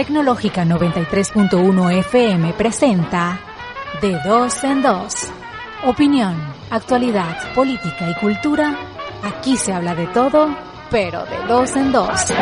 Tecnológica 93.1 FM presenta De Dos en Dos. Opinión, actualidad, política y cultura. Aquí se habla de todo, pero de dos en dos.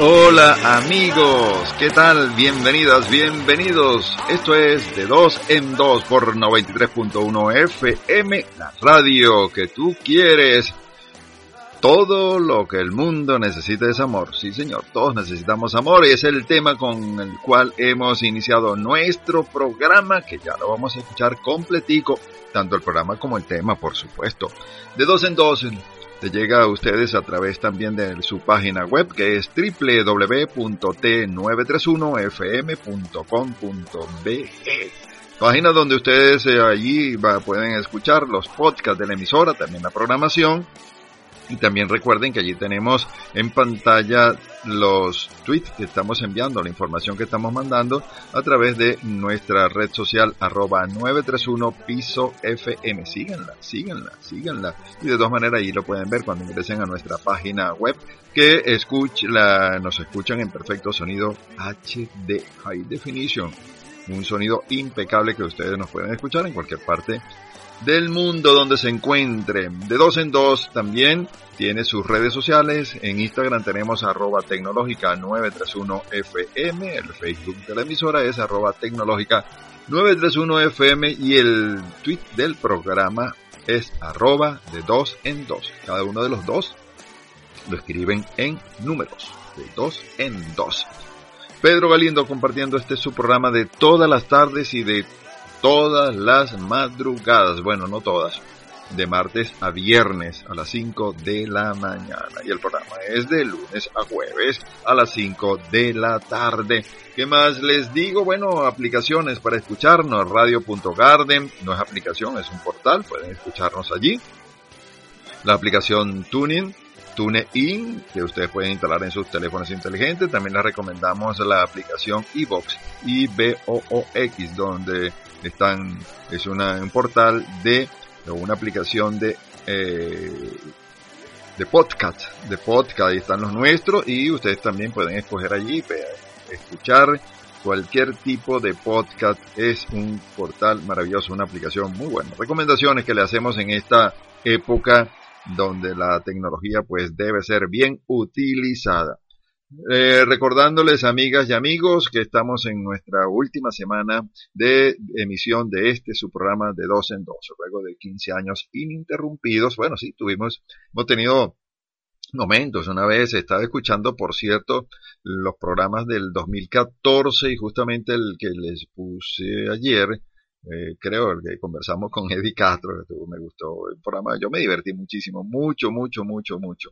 Hola amigos, ¿qué tal? Bienvenidas, bienvenidos. Esto es de 2 en 2 por 93.1 FM, la radio que tú quieres. Todo lo que el mundo necesita es amor. Sí, señor, todos necesitamos amor y es el tema con el cual hemos iniciado nuestro programa, que ya lo vamos a escuchar completico, tanto el programa como el tema, por supuesto. De dos en dos te llega a ustedes a través también de su página web que es www.t931fm.com.be. Página donde ustedes eh, allí pueden escuchar los podcasts de la emisora, también la programación y también recuerden que allí tenemos en pantalla los tweets que estamos enviando, la información que estamos mandando a través de nuestra red social arroba 931 piso FM. Síganla, síganla, síganla. Y de todas maneras allí lo pueden ver cuando ingresen a nuestra página web que escuch, nos escuchan en perfecto sonido HD, High Definition. Un sonido impecable que ustedes nos pueden escuchar en cualquier parte del mundo donde se encuentre. De dos en dos también tiene sus redes sociales. En Instagram tenemos arroba tecnológica 931FM. El Facebook de la emisora es arroba tecnológica 931FM y el tweet del programa es arroba de dos en dos. Cada uno de los dos lo escriben en números. De dos en dos. Pedro Galindo compartiendo este su programa de todas las tardes y de todas las madrugadas, bueno, no todas, de martes a viernes a las 5 de la mañana. Y el programa es de lunes a jueves a las 5 de la tarde. ¿Qué más les digo? Bueno, aplicaciones para escucharnos. Radio.garden no es aplicación, es un portal, pueden escucharnos allí. La aplicación Tuning, TuneIn, que ustedes pueden instalar en sus teléfonos inteligentes. También les recomendamos la aplicación iBox, I-B-O-O-X, donde están, es una, un portal de, una aplicación de, eh, de podcast, de podcast, ahí están los nuestros y ustedes también pueden escoger allí, escuchar cualquier tipo de podcast, es un portal maravilloso, una aplicación muy buena. Recomendaciones que le hacemos en esta época donde la tecnología pues debe ser bien utilizada. Eh, recordándoles, amigas y amigos, que estamos en nuestra última semana de emisión de este su programa de dos en dos, luego de 15 años ininterrumpidos. Bueno, sí, tuvimos, hemos tenido momentos. Una vez estaba escuchando, por cierto, los programas del 2014 y justamente el que les puse ayer, eh, creo, el que conversamos con Eddie Castro, que me gustó el programa. Yo me divertí muchísimo, mucho, mucho, mucho, mucho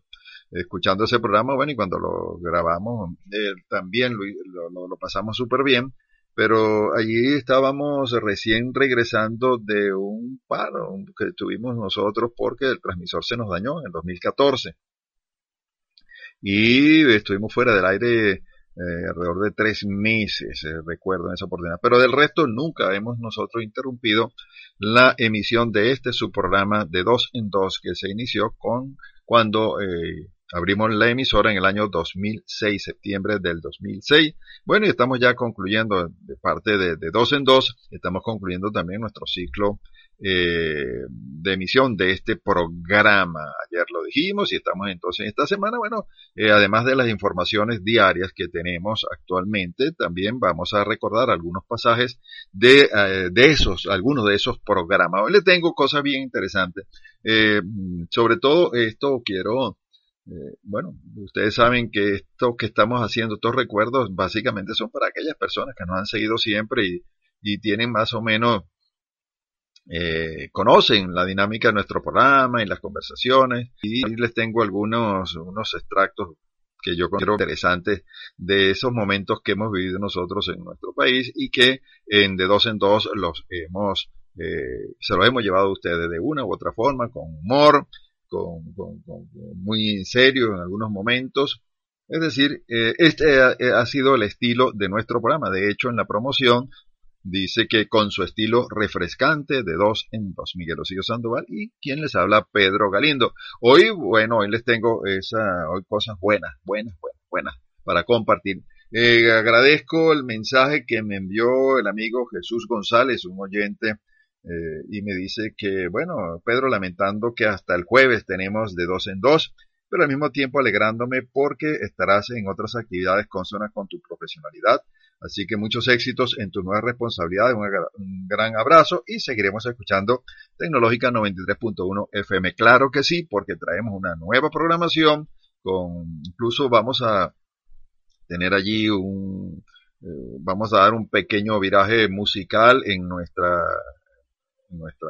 escuchando ese programa, bueno, y cuando lo grabamos eh, también lo, lo, pasamos súper bien, pero allí estábamos recién regresando de un paro que tuvimos nosotros porque el transmisor se nos dañó en 2014. Y estuvimos fuera del aire eh, alrededor de tres meses, eh, recuerdo en esa oportunidad. Pero del resto nunca hemos nosotros interrumpido la emisión de este subprograma de dos en dos que se inició con cuando eh, Abrimos la emisora en el año 2006, septiembre del 2006. Bueno, y estamos ya concluyendo de parte de, dos en dos, estamos concluyendo también nuestro ciclo eh, de emisión de este programa. Ayer lo dijimos y estamos entonces esta semana, bueno, eh, además de las informaciones diarias que tenemos actualmente, también vamos a recordar algunos pasajes de, eh, de esos, algunos de esos programas. Hoy le tengo cosas bien interesantes. sobre todo esto quiero bueno, ustedes saben que esto que estamos haciendo, estos recuerdos, básicamente son para aquellas personas que nos han seguido siempre y, y tienen más o menos eh, conocen la dinámica de nuestro programa y las conversaciones y les tengo algunos unos extractos que yo considero interesantes de esos momentos que hemos vivido nosotros en nuestro país y que en de dos en dos los hemos eh, se los hemos llevado a ustedes de una u otra forma con humor con, muy serio en algunos momentos es decir, eh, este ha, sido el estilo de nuestro programa. De hecho, en la promoción Dice que con su estilo refrescante de dos en dos, Miguel Osillo Sandoval y quien les habla, Pedro Galindo. Hoy, bueno, hoy les tengo esa, hoy cosas buenas, buenas, buenas, buenas para compartir. Eh, agradezco el mensaje que me envió el amigo Jesús González, un oyente, eh, y me dice que, bueno, Pedro, lamentando que hasta el jueves tenemos de dos en dos, pero al mismo tiempo alegrándome porque estarás en otras actividades consonas con tu profesionalidad Así que muchos éxitos en tus nuevas responsabilidades, un gran abrazo y seguiremos escuchando Tecnológica 93.1 FM. Claro que sí, porque traemos una nueva programación, con incluso vamos a tener allí un, eh, vamos a dar un pequeño viraje musical en nuestra, nuestra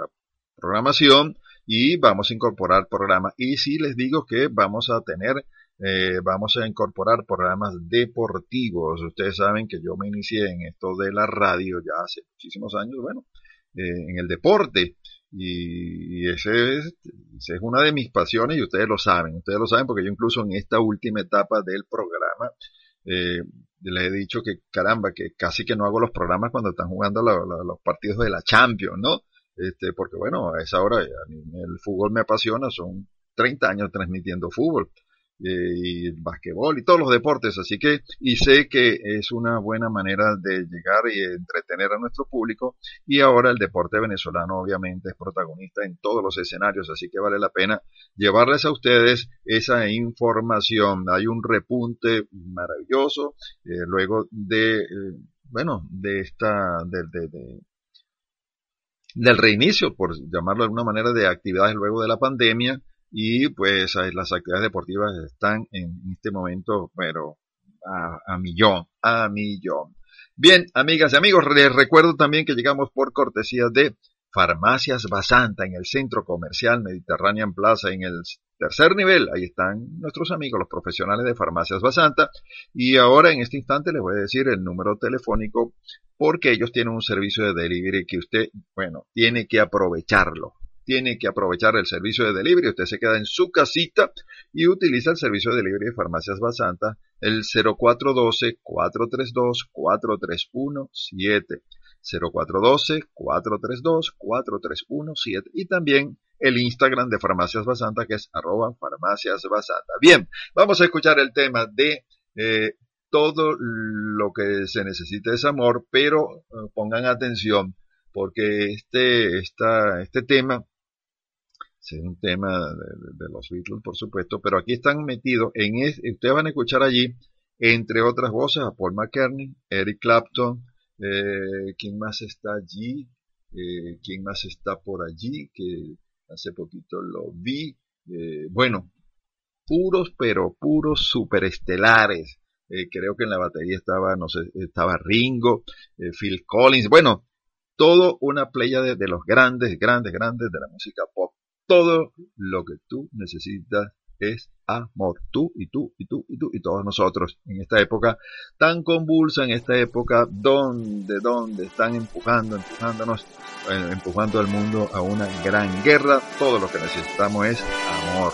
programación y vamos a incorporar programas. Y sí les digo que vamos a tener eh, vamos a incorporar programas deportivos. Ustedes saben que yo me inicié en esto de la radio ya hace muchísimos años, bueno, eh, en el deporte. Y, ese, es, es, una de mis pasiones y ustedes lo saben, ustedes lo saben porque yo incluso en esta última etapa del programa eh, les he dicho que caramba, que casi que no hago los programas cuando están jugando los partidos de la Champions, ¿no? Este, porque bueno, a esa hora el fútbol me apasiona, son 30 años transmitiendo fútbol. Y el basquetbol y todos los deportes, así que, y sé que es una buena manera de llegar y entretener a nuestro público, y ahora el deporte venezolano obviamente es protagonista en todos los escenarios, así que vale la pena llevarles a ustedes esa información. Hay un repunte maravilloso, eh, luego de, eh, bueno, de esta, de, de, del reinicio, por llamarlo de alguna manera, de actividades luego de la pandemia, y pues las actividades deportivas están en este momento, pero a, millón, a millón. Bien, amigas y amigos, les recuerdo también que llegamos por cortesía de Farmacias Basanta en el Centro Comercial Mediterranean Plaza en el tercer nivel. Ahí están nuestros amigos, los profesionales de Farmacias Basanta. Y ahora en este instante les voy a decir el número telefónico porque ellos tienen un servicio de delivery que usted, bueno, tiene que aprovecharlo tiene que aprovechar el servicio de delivery. Usted se queda en su casita y utiliza el servicio de delivery de Farmacias Basanta, el 0412-432-4317. 0412-432-4317 y también el Instagram de Farmacias Basanta que es arroba farmacias. Bien, vamos a escuchar el tema de eh, todo lo que se necesita es amor, pero eh, pongan atención porque este, esta, este tema es un tema de, los Beatles, por supuesto, pero aquí están metidos en ustedes van a escuchar allí, entre otras voces, a Paul McCartney, Eric Clapton, eh, ¿quién más está allí? Eh, ¿Quién más está por allí? Que hace poquito lo vi. Eh, bueno, puros, pero puros superestelares. Creo que en la batería estaba, no sé, estaba Ringo, Phil Collins, bueno, todo una playa de, los grandes, grandes, grandes de la música pop todo lo que tú necesitas es amor. Tú y tú y tú y tú y todos nosotros en esta época tan convulsa, en esta época donde, donde están empujando, empujándonos, eh, empujando al mundo a una gran guerra. Todo lo que necesitamos es amor.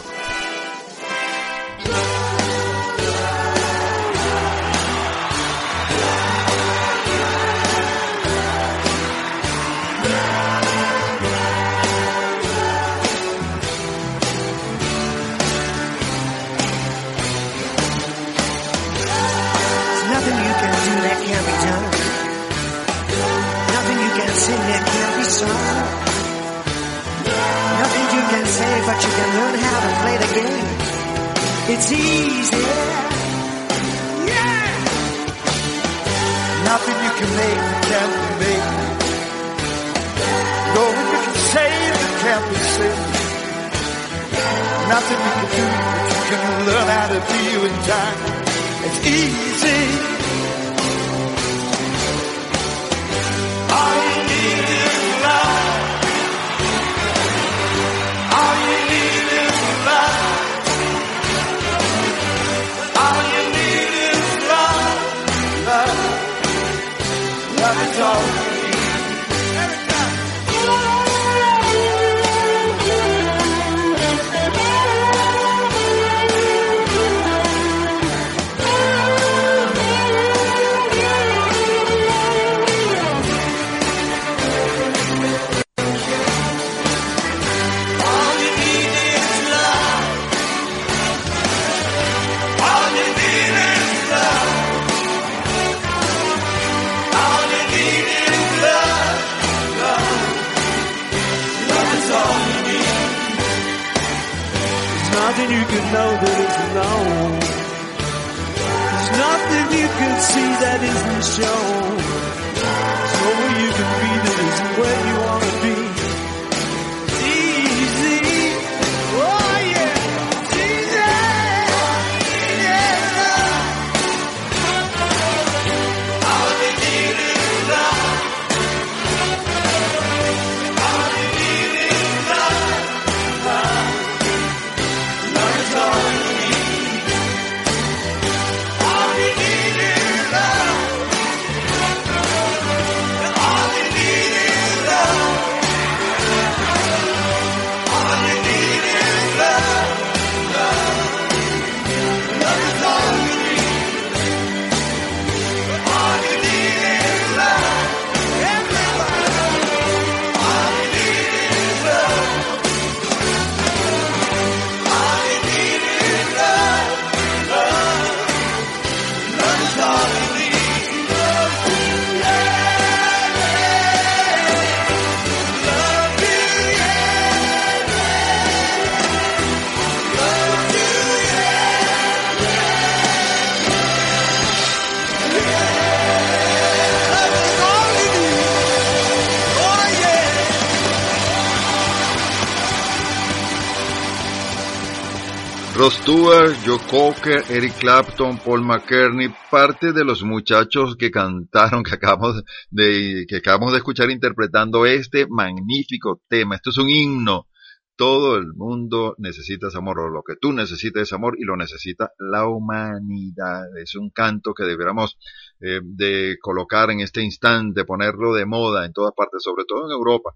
Cocker, Eric Clapton, Paul McCartney, parte de los muchachos que cantaron, que acabamos de, que acabamos de escuchar interpretando este magnífico tema. Esto es un himno. Todo el mundo necesita amor, o lo que tú necesitas es amor y lo necesita la humanidad. Es un canto que deberíamos eh, de colocar en este instante, ponerlo de moda en todas partes, sobre todo en Europa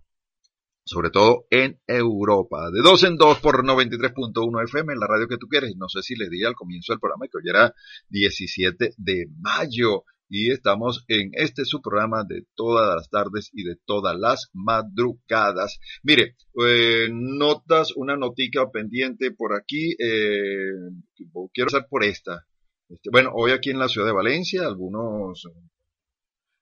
sobre todo en Europa. De dos en dos por 93.1 FM, en la radio que tú quieres. No sé si les di al comienzo del programa que hoy era 17 de mayo y estamos en este su programa de todas las tardes y de todas las madrugadas. Mire, eh, notas, una notica pendiente por aquí. Eh, quiero hacer por esta. Este, bueno, hoy aquí en la ciudad de Valencia, algunos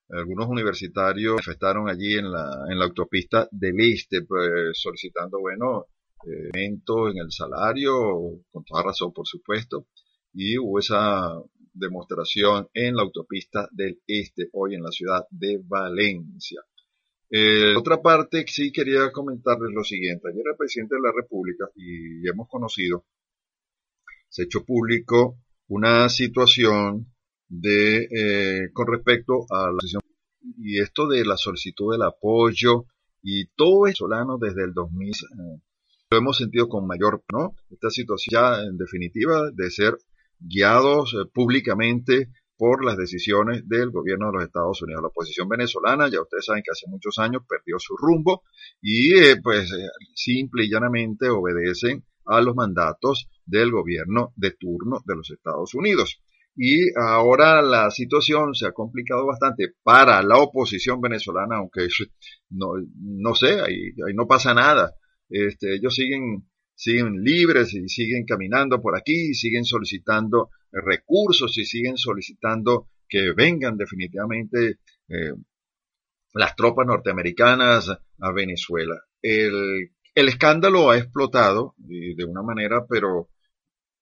algunos universitarios manifestaron allí en la, en la autopista del Este, pues, solicitando, bueno, eh, aumento en el salario, con toda razón, por supuesto, y hubo esa demostración en la autopista del Este, hoy en la ciudad de Valencia. Eh, otra parte, sí quería comentarles lo siguiente. Ayer el presidente de la República, y hemos conocido, se echó público una situación de eh, con respecto a la decisión y esto de la solicitud del apoyo y todo eso solano desde el 2000 eh, lo hemos sentido con mayor no esta situación ya en definitiva de ser guiados eh, públicamente por las decisiones del gobierno de los Estados Unidos. La oposición venezolana, ya ustedes saben que hace muchos años perdió su rumbo y eh, pues simple y llanamente obedecen a los mandatos del gobierno de turno de los Estados Unidos. Y ahora la situación se ha complicado bastante para la oposición venezolana, aunque no, no sé, ahí, ahí no pasa nada. Este, ellos siguen, siguen libres y siguen caminando por aquí, y siguen solicitando recursos y siguen solicitando que vengan definitivamente eh, las tropas norteamericanas a Venezuela. El, El escándalo ha explotado de una manera, pero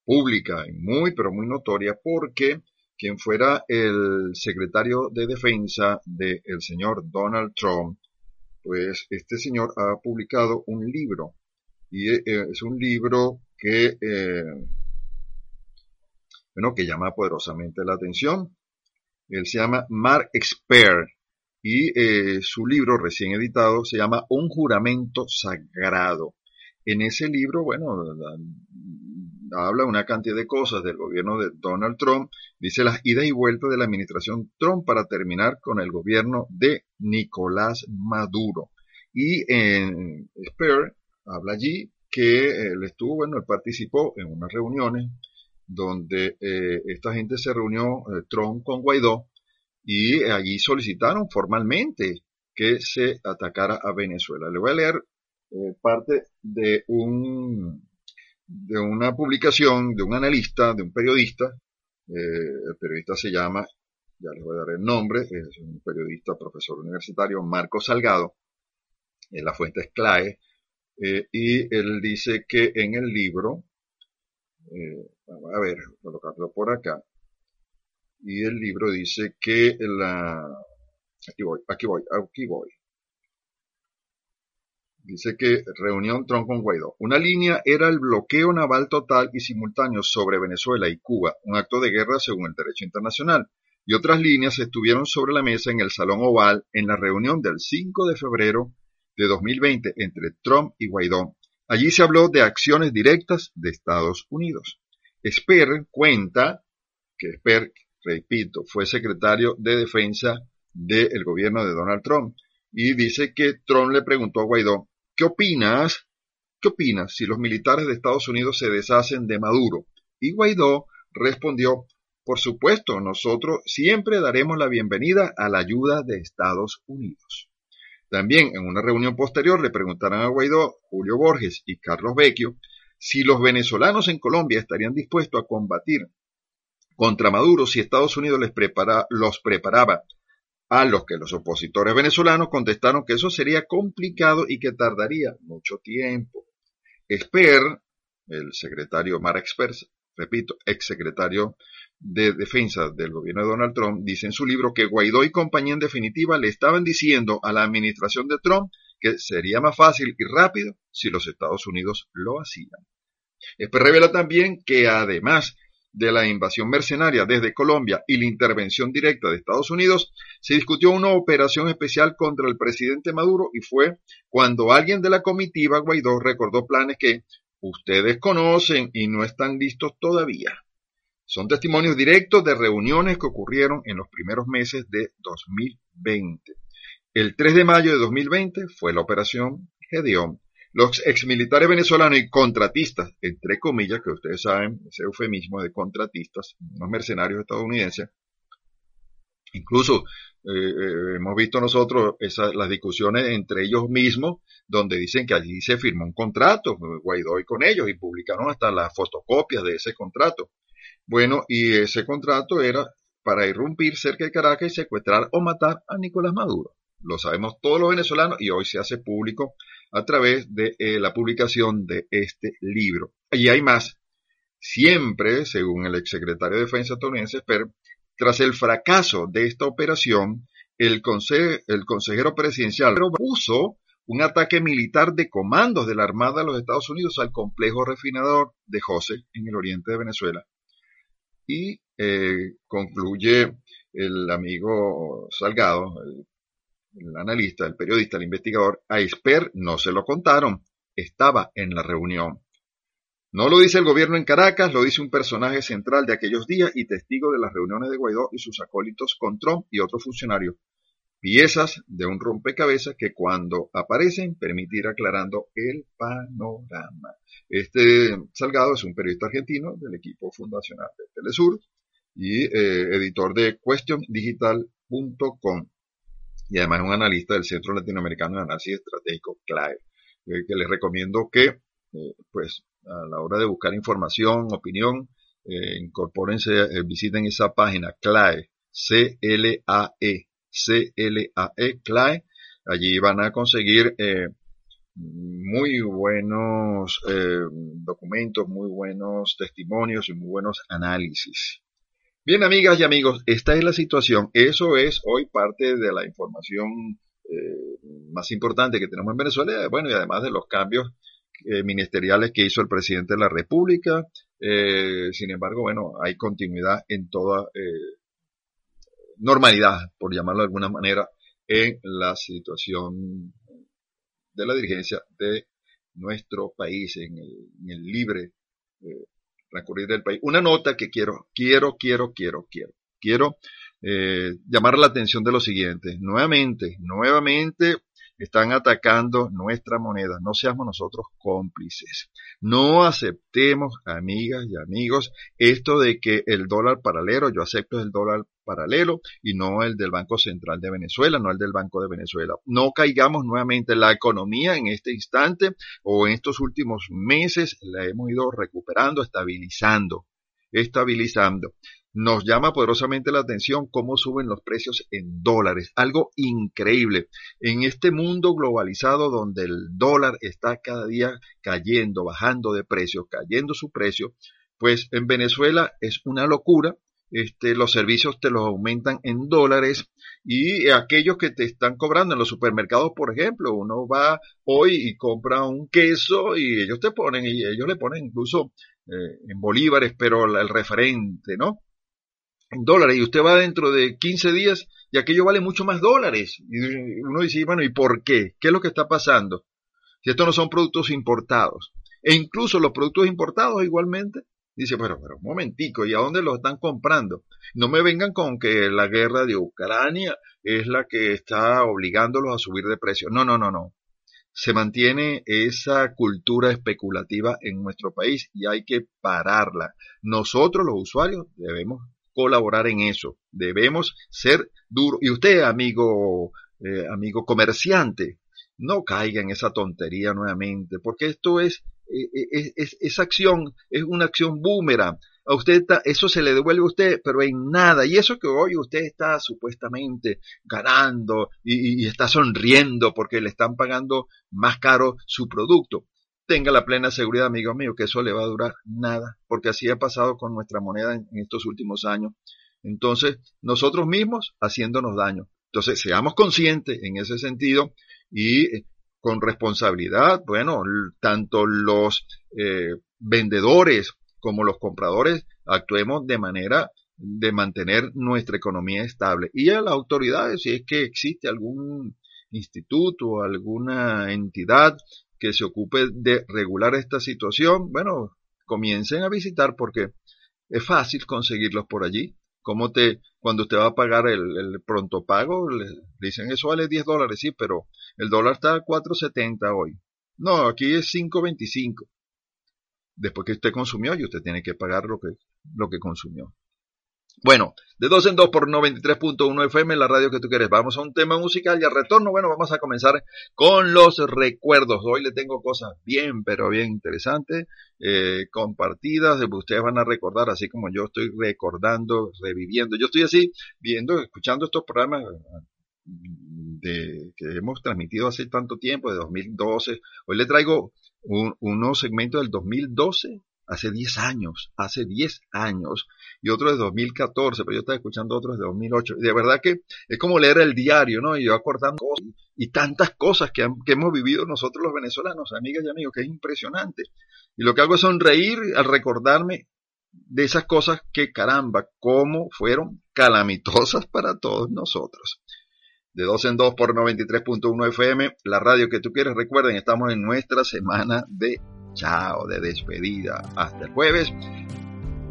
pública y muy, pero muy notoria, porque quien fuera el secretario de defensa del señor Donald Trump, pues este señor ha publicado un libro y eh, es un libro que, eh, bueno, que llama poderosamente la atención. Él se llama Mark Expert y eh, su libro recién editado se llama Un juramento sagrado. En ese libro, bueno, habla una cantidad de cosas del gobierno de Donald Trump, dice las idas y vueltas de la administración Trump para terminar con el gobierno de Nicolás Maduro. Y en Spare habla allí que él estuvo, bueno, él participó en unas reuniones donde eh, esta gente se reunió, eh, Trump con Guaidó, y allí solicitaron formalmente que se atacara a Venezuela. Le voy a leer eh, parte de un de una publicación de un analista, de un periodista. el periodista se llama, ya les voy a dar el nombre, es un periodista, profesor universitario, Marco Salgado. la fuente es CLAE. y él dice que en el libro, vamos a ver, colocarlo por acá, y el libro dice que la... Aquí voy, aquí voy, aquí voy. Dice que reunión Trump con Guaidó. Una línea era el bloqueo naval total y simultáneo sobre Venezuela y Cuba, un acto de guerra según el derecho internacional. Y otras líneas estuvieron sobre la mesa en el Salón Oval en la reunión del 5 de febrero de 2020 entre Trump y Guaidó. Allí se habló de acciones directas de Estados Unidos. Esper cuenta que Esper repito, fue secretario de defensa del gobierno de Donald Trump. Y dice que Trump le preguntó a Guaidó, ¿qué opinas? ¿Qué opinas si los militares de Estados Unidos se deshacen de Maduro? Y Guaidó respondió, por supuesto, nosotros siempre daremos la bienvenida a la ayuda de Estados Unidos. También en una reunión posterior le preguntaron a Guaidó, Julio Borges y Carlos Vecchio si los venezolanos en Colombia estarían dispuestos a combatir contra Maduro si Estados Unidos les prepara, los preparaba. A los que los opositores venezolanos contestaron que eso sería complicado y que tardaría mucho tiempo. Esper, el secretario Mara Expert, repito, ex secretario de defensa del gobierno de Donald Trump, dice en su libro que Guaidó y compañía en definitiva le estaban diciendo a la administración de Trump que sería más fácil y rápido si los Estados Unidos lo hacían. Esper revela también que además de la invasión mercenaria desde Colombia y la intervención directa de Estados Unidos, se discutió una operación especial contra el presidente Maduro y fue cuando alguien de la comitiva Guaidó recordó planes que ustedes conocen y no están listos todavía. Son testimonios directos de reuniones que ocurrieron en los primeros meses de 2020. El 3 de mayo de 2020 fue la operación Gedeón, los exmilitares venezolanos y contratistas, entre comillas, que ustedes saben, ese eufemismo de contratistas, unos mercenarios estadounidenses, incluso eh, eh, hemos visto nosotros las discusiones entre ellos mismos, donde dicen que allí se firmó un contrato, Guaidó y con ellos, y publicaron hasta las fotocopias de ese contrato. Bueno, y ese contrato era para irrumpir cerca de Caracas y secuestrar o matar a Nicolás Maduro. Lo sabemos todos los venezolanos y hoy se hace público a través de eh, la publicación de este libro. Y hay más. Siempre, según el exsecretario de Defensa estadounidense, tras el fracaso de esta operación, el, el consejero presidencial puso un ataque militar de comandos de la Armada de los Estados Unidos al complejo refinador de José en el oriente de Venezuela. Y eh, concluye el amigo Salgado, el el analista, el periodista, el investigador, a no se lo contaron, estaba en la reunión. No lo dice el gobierno en Caracas, lo dice un personaje central de aquellos días y testigo de las reuniones de Guaidó y sus acólitos con Trump y otros funcionarios. Piezas de un rompecabezas que cuando aparecen permitir aclarando el panorama. Este Salgado es un periodista argentino del equipo fundacional de Telesur y eh, editor de questiondigital.com y además un analista del Centro Latinoamericano de Análisis Estratégico CLAE, eh, que les recomiendo que, eh, pues, a la hora de buscar información, opinión, eh, incorpórense, visiten esa página CLAE, C-L-A-E, C-L-A-E, CLAE. Allí van a conseguir muy buenos eh, documentos, muy buenos testimonios y muy buenos análisis. Bien, amigas y amigos, esta es la situación. Eso es hoy parte de la información eh, más importante que tenemos en Venezuela, bueno, y además de los cambios eh, ministeriales que hizo el presidente de la República. Eh, sin embargo, bueno, hay continuidad en toda normalidad, por llamarlo de alguna manera, en la situación de la dirigencia de nuestro país, en el, libre transcurrir del país. Una nota que quiero, quiero, quiero, quiero, quiero, quiero eh, llamar la atención de lo siguiente. Nuevamente, nuevamente están atacando nuestra moneda. No seamos nosotros cómplices. No aceptemos, amigas y amigos, esto de que el dólar paralelo, yo acepto el dólar paralelo y no el del Banco Central de Venezuela, no el del Banco de Venezuela. No caigamos nuevamente en la economía en este instante o en estos últimos meses la hemos ido recuperando, estabilizando, estabilizando nos llama poderosamente la atención cómo suben los precios en dólares. Algo increíble. En este mundo globalizado donde el dólar está cada día cayendo, bajando de precio, cayendo su precio, pues en Venezuela es una locura. Este, los servicios te los aumentan en dólares y aquellos que te están cobrando en los supermercados, por ejemplo, uno va hoy y compra un queso y ellos te ponen, y ellos le ponen incluso eh, en bolívares, pero el referente, ¿no? en dólares y usted va dentro de 15 días y aquello vale mucho más dólares. Y uno dice, bueno, ¿y por qué? ¿Qué es lo que está pasando? Si estos no son productos importados. E incluso los productos importados igualmente. Dice, pero, pero un momentico, ¿y a dónde los están comprando? No me vengan con que la guerra de Ucrania es la que está obligándolos a subir de precio. No, no, no, no. Se mantiene esa cultura especulativa en nuestro país y hay que pararla. Nosotros los usuarios debemos colaborar en eso. Debemos ser duros. Y usted, amigo, eh, amigo comerciante, no caiga en esa tontería nuevamente, porque esto es, eh, es, esa acción es una acción boomerang. A usted eso se le devuelve a usted, pero en nada. Y eso que hoy usted está supuestamente ganando y está sonriendo porque le están pagando más caro su producto tenga la plena seguridad, amigo mío, que eso le va a durar nada, porque así ha pasado con nuestra moneda en, estos últimos años. Entonces, nosotros mismos haciéndonos daño. Entonces, seamos conscientes en ese sentido y eh, con responsabilidad, bueno, tanto los eh, vendedores como los compradores actuemos de manera de mantener nuestra economía estable. Y a las autoridades, si es que existe algún instituto, alguna entidad que se ocupe de regular esta situación, bueno, comiencen a visitar porque es fácil conseguirlos por allí. Como te, cuando usted va a pagar el, pronto pago, le dicen eso vale 10 dólares, sí, pero el dólar está a 4.70 hoy. No, aquí es 5.25. Después que usted consumió y usted tiene que pagar lo que, lo que consumió. Bueno, de dos en dos por 93.1 FM, la radio que tú quieres. Vamos a un tema musical y al retorno, bueno, vamos a comenzar con los recuerdos. Hoy le tengo cosas bien, pero bien interesantes, eh, compartidas, ustedes van a recordar, así como yo estoy recordando, reviviendo. Yo estoy así, viendo, escuchando estos programas de, que hemos transmitido hace tanto tiempo, de 2012. Hoy le traigo unos segmentos del 2012 hace 10 años, hace 10 años, y otro de 2014, pero yo estaba escuchando otros de 2008. Y de verdad que es como leer el diario, ¿no? Y yo acordando cosas, y tantas cosas que, que, hemos vivido nosotros los venezolanos, amigas y amigos, que es impresionante. Y lo que hago es sonreír al recordarme de esas cosas que, caramba, cómo fueron calamitosas para todos nosotros. De 2 en 2 por 93.1 FM, la radio que tú quieres. Recuerden, estamos en nuestra semana de chao, de despedida. Hasta el jueves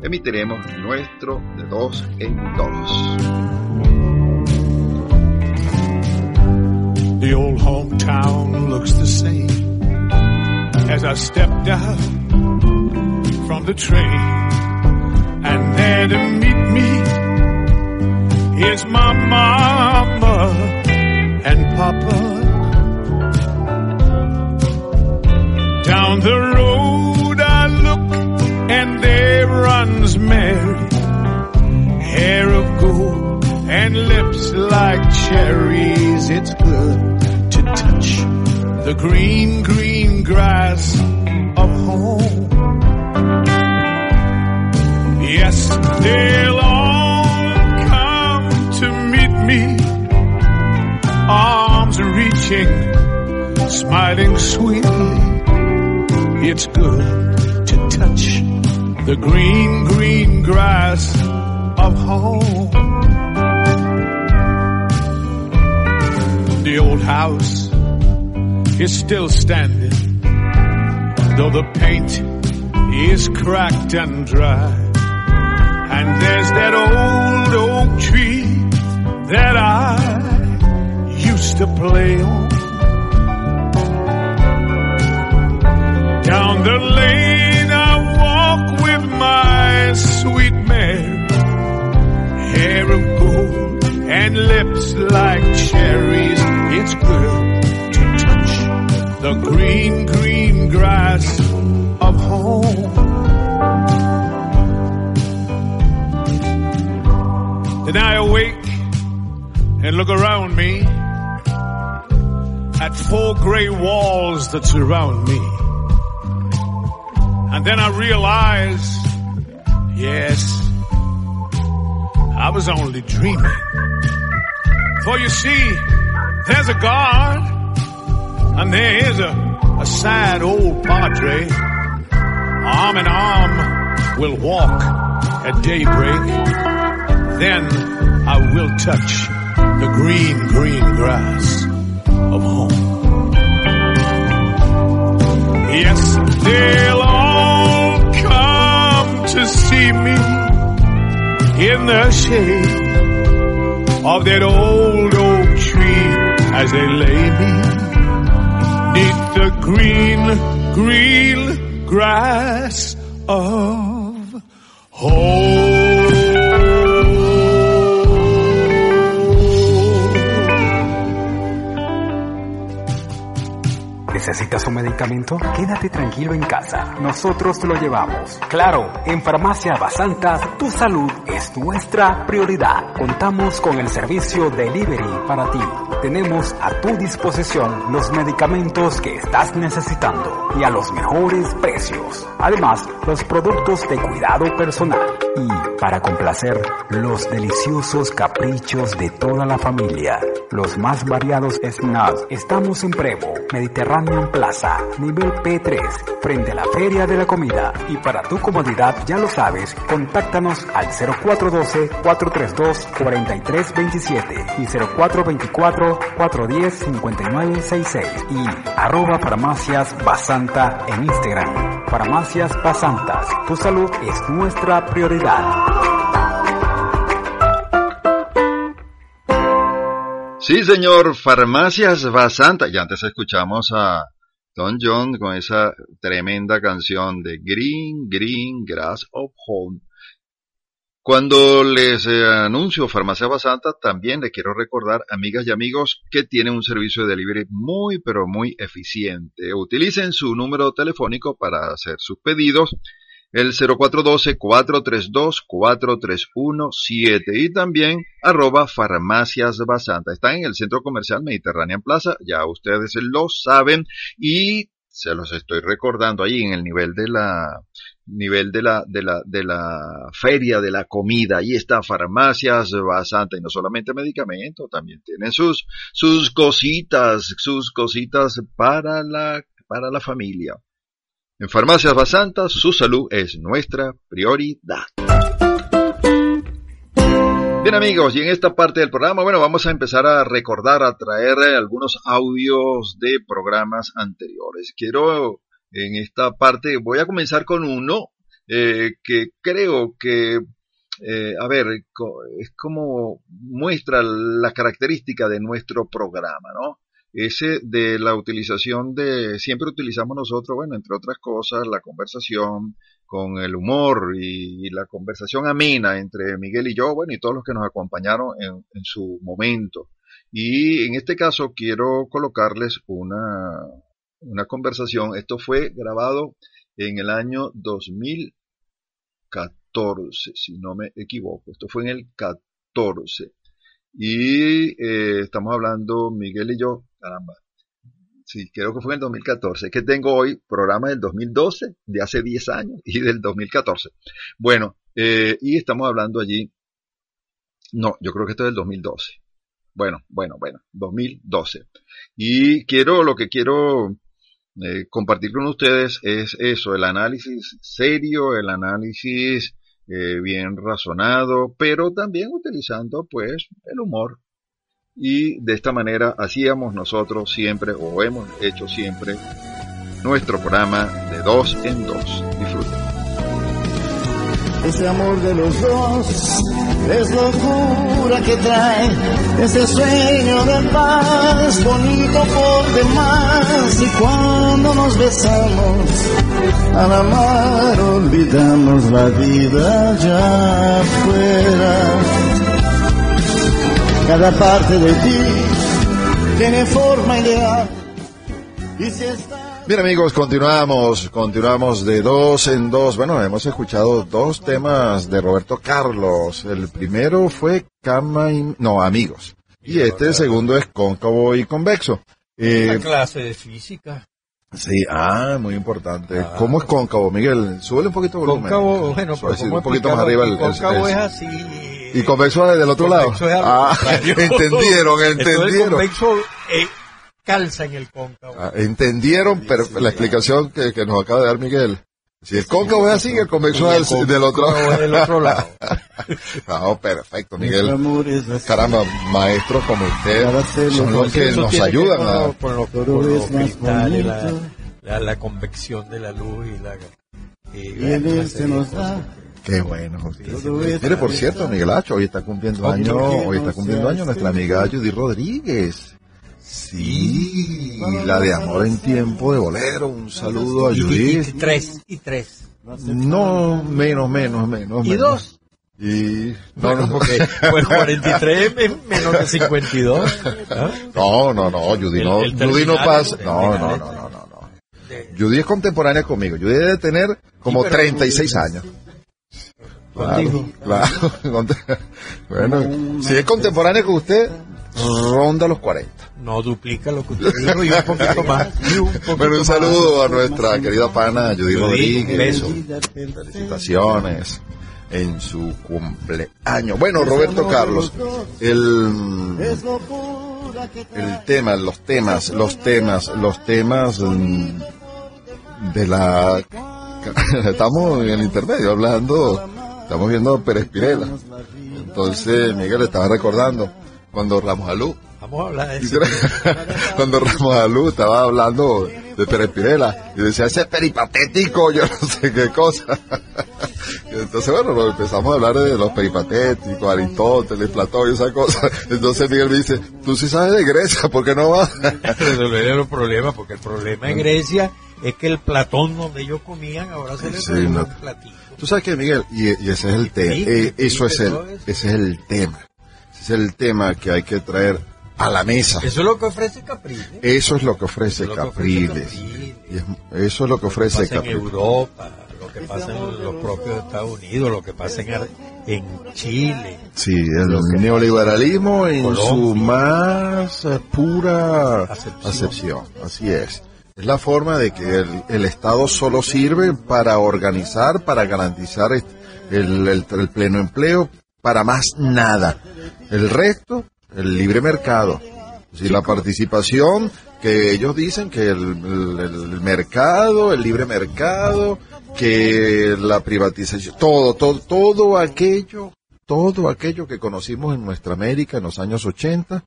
emitiremos nuestro de dos en dos. The old hometown looks the same as I stepped out from the train. And there to meet me is my mama and papa. Down the road I look and there runs Mary, hair of gold and lips like cherries. It's good to touch the green, green grass of home. Yes, they'll smiling sweetly. It's good to touch the green, green grass of home. The old house is still standing, though the paint is cracked and dry. And there's that old oak tree that I used to play on. Down the lane I walk with my sweet Mary, hair of gold and lips like cherries. It's good to touch the green, green grass of home. Then I awake and look around me at four gray walls that surround me. Then I realized, yes, I was only dreaming. For you see, there's a God and there is a, a sad old padre. Arm in arm we'll walk at daybreak. Then I will touch the green, green grass of home. Yes, all come to see me in the shade of that old oak tree as they lay me neath the green, green grass of ¿Necesitas un medicamento? Quédate tranquilo en casa. Nosotros te lo llevamos. Claro, en Farmacia Basantas, tu salud es nuestra prioridad. Contamos con el servicio delivery para ti. Tenemos a tu disposición los medicamentos que estás necesitando y a los mejores precios. Además, los productos de cuidado personal. Y para complacer los deliciosos caprichos de toda la familia, los más variados snacks. Estamos en Prevo, Mediterranean Plaza, nivel P3, frente a la Feria de la Comida. Y para tu comodidad, ya lo sabes, contáctanos al 0412-432-4327 y 0424-410-5966 y arroba farmacias Basanta en Instagram. Farmacias Basantas, tu salud es nuestra prioridad. Sí, señor, Farmacias Basanta. Y antes escuchamos a Don John con esa tremenda canción de Green, Green Grass of Home. Cuando les eh, anuncio Farmacia Basanta, también les quiero recordar, amigas y amigos, que tienen un servicio de delivery muy, pero muy eficiente. Utilicen su número telefónico para hacer sus pedidos, el 0412-432-4317 y también arroba Farmacias Basanta. Están en el Centro Comercial Mediterránea Plaza, ya ustedes lo saben y se los estoy recordando ahí en el nivel de la nivel de la, de la, de la feria de la comida. Ahí está farmacias Basanta y no solamente medicamentos, también tienen sus, sus cositas, sus cositas para la, para la familia. En Farmacias Basanta, su salud es nuestra prioridad. Bien amigos, y en esta parte del programa, bueno, vamos a empezar a recordar, a traer algunos audios de programas anteriores. Quiero en esta parte, voy a comenzar con uno eh, que creo que, eh, a ver, es como muestra la característica de nuestro programa, ¿no? Ese de la utilización de, siempre utilizamos nosotros, bueno, entre otras cosas, la conversación con el humor y, la conversación amena entre Miguel y yo, bueno, y todos los que nos acompañaron en, en su momento. Y en este caso quiero colocarles una, una conversación. Esto fue grabado en el año 2014, si no me equivoco. Esto fue en el 14. Y eh, estamos hablando, Miguel y yo, caramba, Sí, creo que fue en el 2014. Es que tengo hoy programas del 2012, de hace 10 años, y del 2014. Bueno, eh, y estamos hablando allí. No, yo creo que esto es del 2012. Bueno, bueno, bueno, 2012. Y quiero, lo que quiero eh, compartir con ustedes es eso, el análisis serio, el análisis eh, bien razonado, pero también utilizando pues el humor. Y de esta manera hacíamos nosotros siempre, o hemos hecho siempre, nuestro programa de dos en dos. Disfruten. Ese amor de los dos es locura que trae ese sueño de paz bonito por demás. Y cuando nos besamos al amar olvidamos la vida allá afuera. Cada parte de ti tiene forma ideal. Y si está Bien amigos, continuamos, continuamos de dos en dos. Bueno, hemos escuchado dos temas de Roberto Carlos. El primero fue Cama y... No, amigos. Y este el segundo es cóncavo y convexo. Eh, clase de física. Sí, ah, muy importante. Ah. ¿Cómo es cóncavo, Miguel? Súbele un poquito el volumen. Cóncavo, bueno, pues un poquito más arriba. El, cóncavo es así. ¿Y convexo es del otro lado? ah, entendieron, entendieron. convexo, eh, calza en el cóncavo. Ah, entendieron, pero la explicación que, que, nos acaba de dar Miguel. Si el cóncavo es así, el convexo es del otro, del otro lado. no, perfecto, Miguel. Caramba, maestros como usted son los que nos ayudan a... Por, lo, por los cristales, la, la, la, convección de la luz y la... Y, nos da Qué bueno. Mire, por cierto, Miguel Hacho, hoy está cumpliendo año, hoy está cumpliendo año nuestra amiga Judy Rodríguez. Sí, la de Amor en Tiempo de Bolero. Un saludo a Judith. Y, tres, y tres. No, menos, menos, menos. ¿Y dos? Y no, no, porque pues 43 menos de 52. ¿no? No, no, Judy no, Judy no pasa. No, no, no, no, no, Judy es contemporánea conmigo. Judy debe tener como 36 años. Claro, claro. bueno, si es contemporánea con usted, ronda los 40. No duplica lo que usted dijo y un poquito más. Un bueno, un saludo a nuestra querida pana Judy Rodríguez. Felicitaciones en su cumpleaños. Bueno, Roberto Carlos, el, el tema, los temas, los temas, los temas mm, de la... Estamos en el intermedio hablando, estamos viendo Pérez Pirela. Entonces Miguel estaba recordando cuando Ramos Alú. Vamos a hablar de eso. cuando Ramos Alú estaba hablando de Pérez Pirela y decía, ese peripatético, yo no sé qué cosa. Entonces, bueno, empezamos a hablar de los peripatéticos, Aristóteles, Platón y esas cosas. Entonces Miguel me dice, tú sí sabes de Grecia, ¿por qué no vas? Resolver los problemas, porque el problema en Grecia es que el Platón donde ellos comían ahora se les sí, un platito. Tú sabes que Miguel, y, ese es el tema, eh, eso es el, ese es el tema es el tema que hay que traer a la mesa. Eso es lo que ofrece Capriles. Eso es lo que ofrece Capriles. eso es lo que ofrece Capriles. En Europa, lo que pasa en los propios Estados Unidos, lo que pasa en, en Chile. Sí, el neoliberalismo en su más pura acepción. Así es. Es la forma de que el, el, Estado solo sirve para organizar, para garantizar el, el, el pleno empleo, para más nada. El resto, el libre mercado. Si la participación que ellos dicen que el, mercado, el libre mercado, que la privatización, todo, todo, todo aquello, todo aquello que conocimos en nuestra América en los años 80,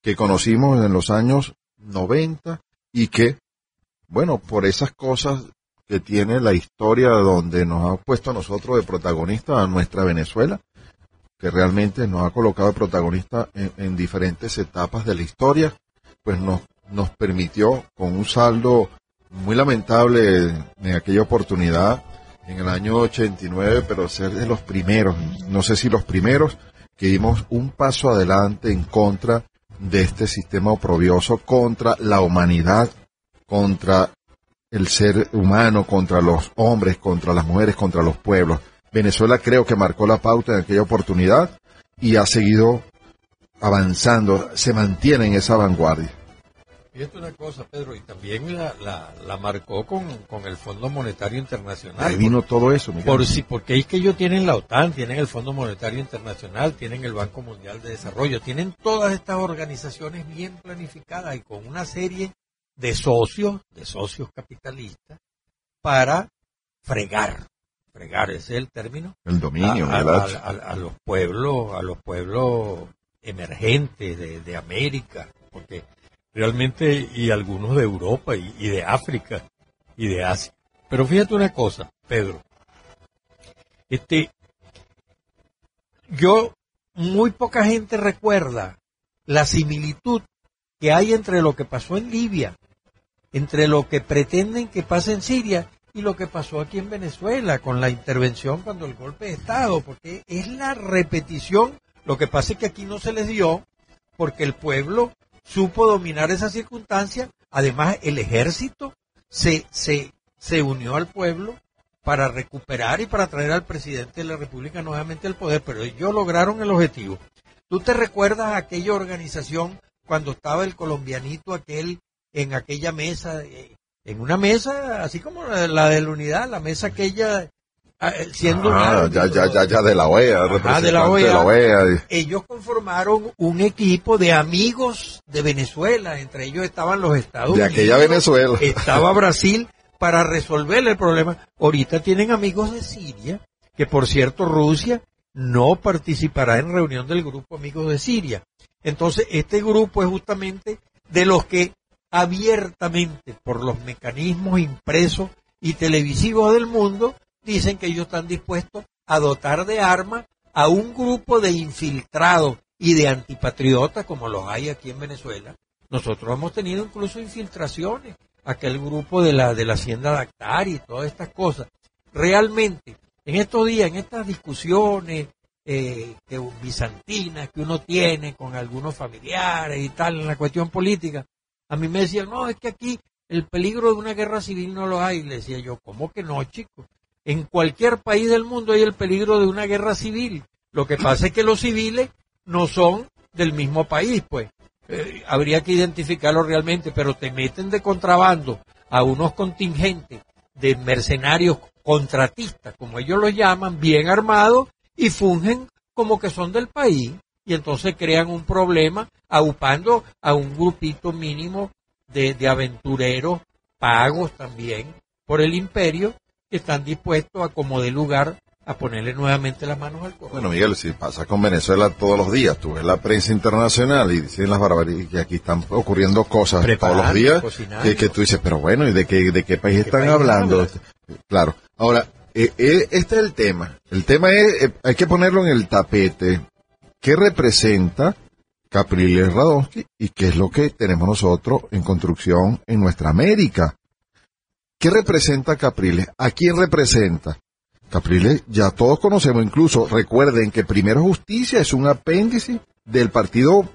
que conocimos en los años 90 y que, bueno, por esas cosas que tiene la historia donde nos ha puesto a nosotros de protagonista a nuestra Venezuela, que realmente nos ha colocado protagonista en, en, diferentes etapas de la historia, pues nos, nos permitió con un saldo muy lamentable en aquella oportunidad, en el año 89, pero ser de los primeros, no sé si los primeros, que dimos un paso adelante en contra de este sistema oprobioso, contra la humanidad, contra el ser humano, contra los hombres, contra las mujeres, contra los pueblos. Venezuela creo que marcó la pauta en aquella oportunidad y ha seguido avanzando, se mantiene en esa vanguardia. Fíjate una cosa, Pedro, y también la, la, la marcó con, con el Fondo Monetario Internacional. Ahí vino todo eso, Miguel. Por si, porque es que ellos tienen la OTAN, tienen el Fondo Monetario Internacional, tienen el Banco Mundial de Desarrollo, tienen todas estas organizaciones bien planificadas y con una serie de socios, de socios capitalistas, para fregar, fregar, ese es el término, el dominio, a, a- los pueblos, a los pueblos emergentes de, de América, porque realmente, y algunos de Europa y, y de África y de Asia. Pero fíjate una cosa, Pedro. Este, yo, muy poca gente recuerda la similitud que hay entre lo que pasó en Libia, entre lo que pretenden que pase en Siria y lo que pasó aquí en Venezuela con la intervención cuando el golpe de Estado, porque es la repetición. Lo que pasa es que aquí no se les dio porque el pueblo supo dominar esa circunstancia. Además, el ejército se, se, se unió al pueblo para recuperar y para traer al presidente de la República nuevamente al poder, pero ellos lograron el objetivo. ¿Tú te recuerdas aquella organización cuando estaba el colombianito aquel en aquella mesa, eh, en una mesa así como la, de la unidad, la mesa aquella ah, eh, siendo Ah, ya, ya, ya, ya de la OEA, representante de la OEA. OEA. ellos conformaron un equipo de amigos de Venezuela, entre ellos estaban los Estados De Unidos, aquella Venezuela. estaba Brasil para resolver el problema. Ahorita tienen amigos de Siria, que por cierto Rusia no participará en reunión del grupo Amigos de Siria. Entonces, este grupo es justamente de los que abiertamente, por los mecanismos impresos y televisivos del mundo, dicen que ellos están dispuestos a dotar de armas a un grupo de infiltrados y de antipatriotas, como los hay aquí en Venezuela. Nosotros hemos tenido incluso infiltraciones, aquel grupo de la, de la hacienda Dactari y todas estas cosas. Realmente, en estos días, en estas discusiones eh, que, bizantinas que uno tiene con algunos familiares y tal en la cuestión política, a mí me decían, no, es que aquí el peligro de una guerra civil no lo hay. Le decía yo, ¿cómo que no, chico? En cualquier país del mundo hay el peligro de una guerra civil. Lo que pasa es que los civiles no son del mismo país, pues. Eh, habría que identificarlo realmente, pero te meten de contrabando a unos contingentes de mercenarios contratistas, como ellos los llaman, bien armados, y fungen como que son del país, y entonces crean un problema aupando a un grupito mínimo de, de aventureros pagos también por el imperio que están dispuestos a como de lugar a ponerle nuevamente las manos al correo. Bueno, Miguel, si pasa con Venezuela todos los días, tú ves la prensa internacional y dicen las barbaridades que aquí están ocurriendo cosas todos los días que, que tú dices, pero bueno, ¿y de qué, de qué país están país hablando? Claro. Ahora, eh, eh, este es el tema. El tema es, eh, hay que ponerlo en el tapete. ¿Qué representa Capriles Radonsky y qué es lo que tenemos nosotros en construcción en nuestra América? ¿Qué representa Capriles? ¿A quién representa? Capriles, ya todos conocemos, incluso recuerden que Primero Justicia es un apéndice del Partido,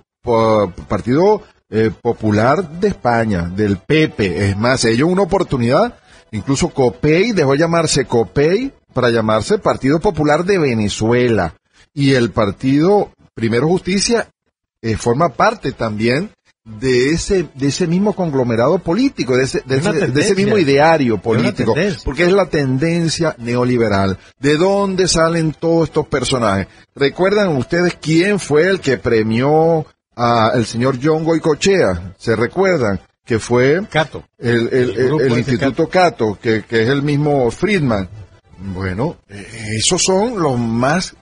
partido eh, Popular de España, del PP. Es más, ellos una oportunidad, incluso COPEI dejó llamarse COPEI para llamarse Partido Popular de Venezuela. Y el Partido Primero Justicia eh, forma parte también de ese, de ese mismo conglomerado político, de ese, de ese, de ese mismo ideario político, porque es la tendencia neoliberal. ¿De dónde salen todos estos personajes? ¿Recuerdan ustedes quién fue el que premió al señor John Goicochea? ¿Se recuerdan? Que fue Cato. el, el- El Instituto Cato, que, que es el mismo Friedman. Bueno, eh, esos son los más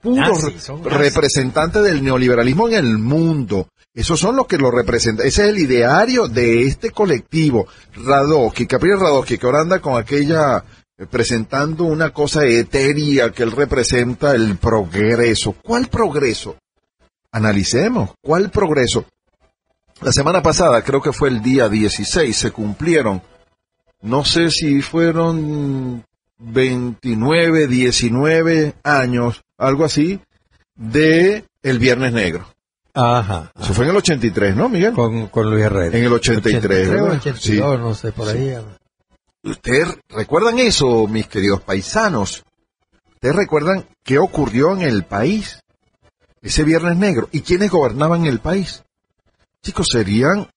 puros nazis. representantes del neoliberalismo en el mundo. Esos son los que lo representan. Ese es el ideario de este colectivo. Radowski, Gabriel Radowski, que ahora anda con aquella eh, presentando una cosa etérea que él representa el progreso. ¿Cuál progreso? Analicemos, ¿cuál progreso? La semana pasada, creo que fue el día 16, se cumplieron, no sé si fueron 29, 19 años, algo así, de el Viernes Negro. Ajá. Eso fue en el 83, ¿no, Miguel? Con, con Luis Herrera. En el 83, ¿verdad? 82, no sé, por ahí. ¿Ustedes recuerdan eso, mis queridos paisanos? ¿Ustedes recuerdan qué ocurrió en el país ese Viernes Negro? ¿Y quiénes gobernaban el país? Chicos, serían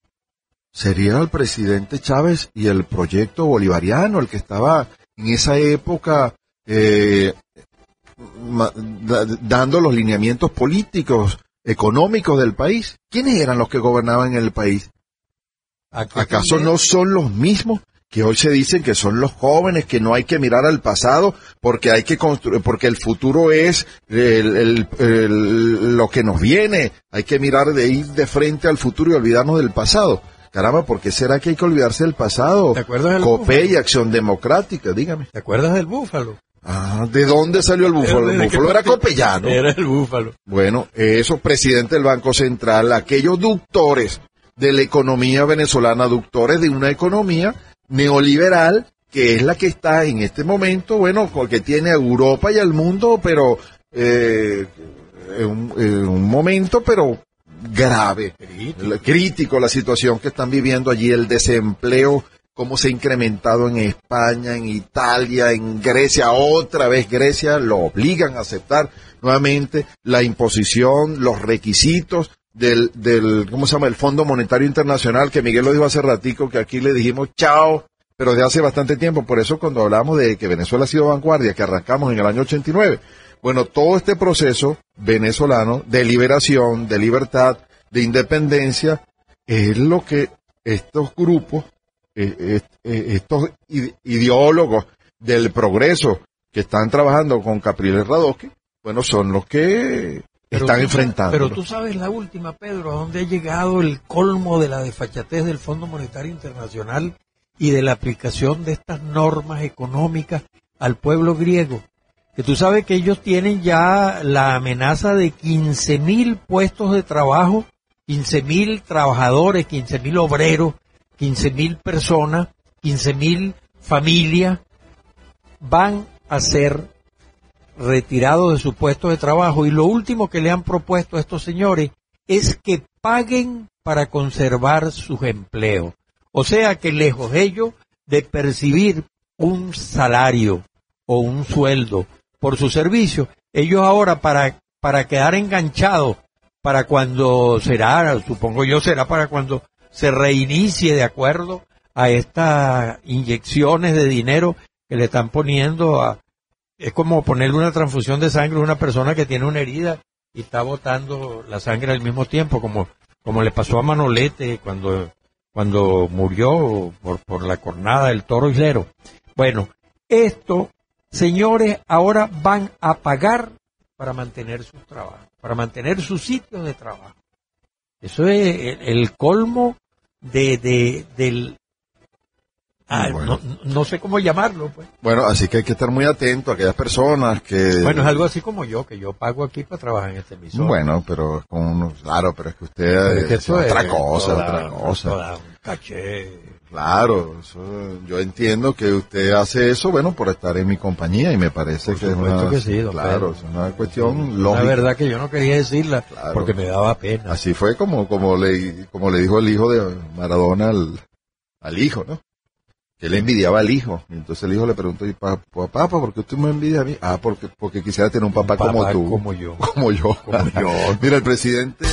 sería el presidente Chávez y el proyecto bolivariano, el que estaba en esa época eh, dando los lineamientos políticos, económicos del país. ¿Quiénes eran los que gobernaban el país? ¿Acaso no son los mismos que hoy se dicen que son los jóvenes, que no hay que mirar al pasado porque hay que construir, porque el futuro es lo que nos viene, hay que mirar de ir de frente al futuro y olvidarnos del pasado. Caramba, ¿por qué será que hay que olvidarse del pasado? ¿Te acuerdas del COPE y Acción Democrática, dígame. ¿Te acuerdas del búfalo? Ah, ¿de dónde salió el búfalo? El búfalo era copellano. Era el búfalo. Bueno, eso, presidente del Banco Central, aquellos ductores de la economía venezolana, ductores de una economía neoliberal que es la que está en este momento, bueno, porque tiene a Europa y al mundo, pero eh, en, un, momento, pero grave, crítico. la situación que están viviendo allí, el desempleo, cómo se ha incrementado en España, en Italia, en Grecia, otra vez Grecia, lo obligan a aceptar nuevamente la imposición, los requisitos del, del, ¿cómo se llama? El Fondo Monetario Internacional, que Miguel lo dijo hace ratico, que aquí le dijimos chao, pero de hace bastante tiempo. Por eso cuando hablamos de que Venezuela ha sido vanguardia, que arrancamos en el año 89, bueno, todo este proceso venezolano de liberación, de libertad, de independencia, es lo que estos grupos, estos ideólogos del progreso que están trabajando con Capriles Radosque, bueno, son los que están enfrentando. Pero tú sabes la última, Pedro, a dónde ha llegado el colmo de la desfachatez del Fondo Monetario Internacional y de la aplicación de estas normas económicas al pueblo griego. Que tú sabes que ellos tienen ya la amenaza de 15 mil puestos de trabajo, 15 mil trabajadores, 15 mil obreros, 15 mil personas, 15 mil familias van a ser retirado de su puesto de trabajo y lo último que le han propuesto a estos señores es que paguen para conservar sus empleos. O sea que lejos ellos de percibir un salario o un sueldo por su servicio, ellos ahora para, para quedar enganchados, para cuando será, supongo yo será para cuando se reinicie de acuerdo a estas inyecciones de dinero que le están poniendo a, es como ponerle una transfusión de sangre a una persona que tiene una herida y está botando la sangre al mismo tiempo, como, como le pasó a Manolete cuando, cuando murió por, por la cornada del toro islero. Bueno, esto, señores, ahora van a pagar para mantener sus trabajos, para mantener sus sitios de trabajo. Eso es el, colmo de, de, del, Ah, no, sé cómo llamarlo, pues. Bueno, así que hay que estar muy atento a aquellas personas que... Bueno, es algo así como yo, que yo pago aquí para trabajar en este emisor. Bueno, pero con unos... Claro, pero es que usted... Es, que otra cosa, otra cosa. caché. Claro, yo entiendo que usted hace eso, bueno, por estar en mi compañía y me parece que es una... claro, es una cuestión lógica. La verdad que yo no quería decirla porque me daba pena. Así fue como, como, le, como le dijo el hijo de Maradona al, al hijo, ¿no? él envidiaba al hijo. Entonces el hijo le preguntó, papá, ¿por qué usted me envidia a mí? Ah, porque, porque quisiera tener un papá, como tú. Como yo. Como yo. Como yo. Mira, el presidente...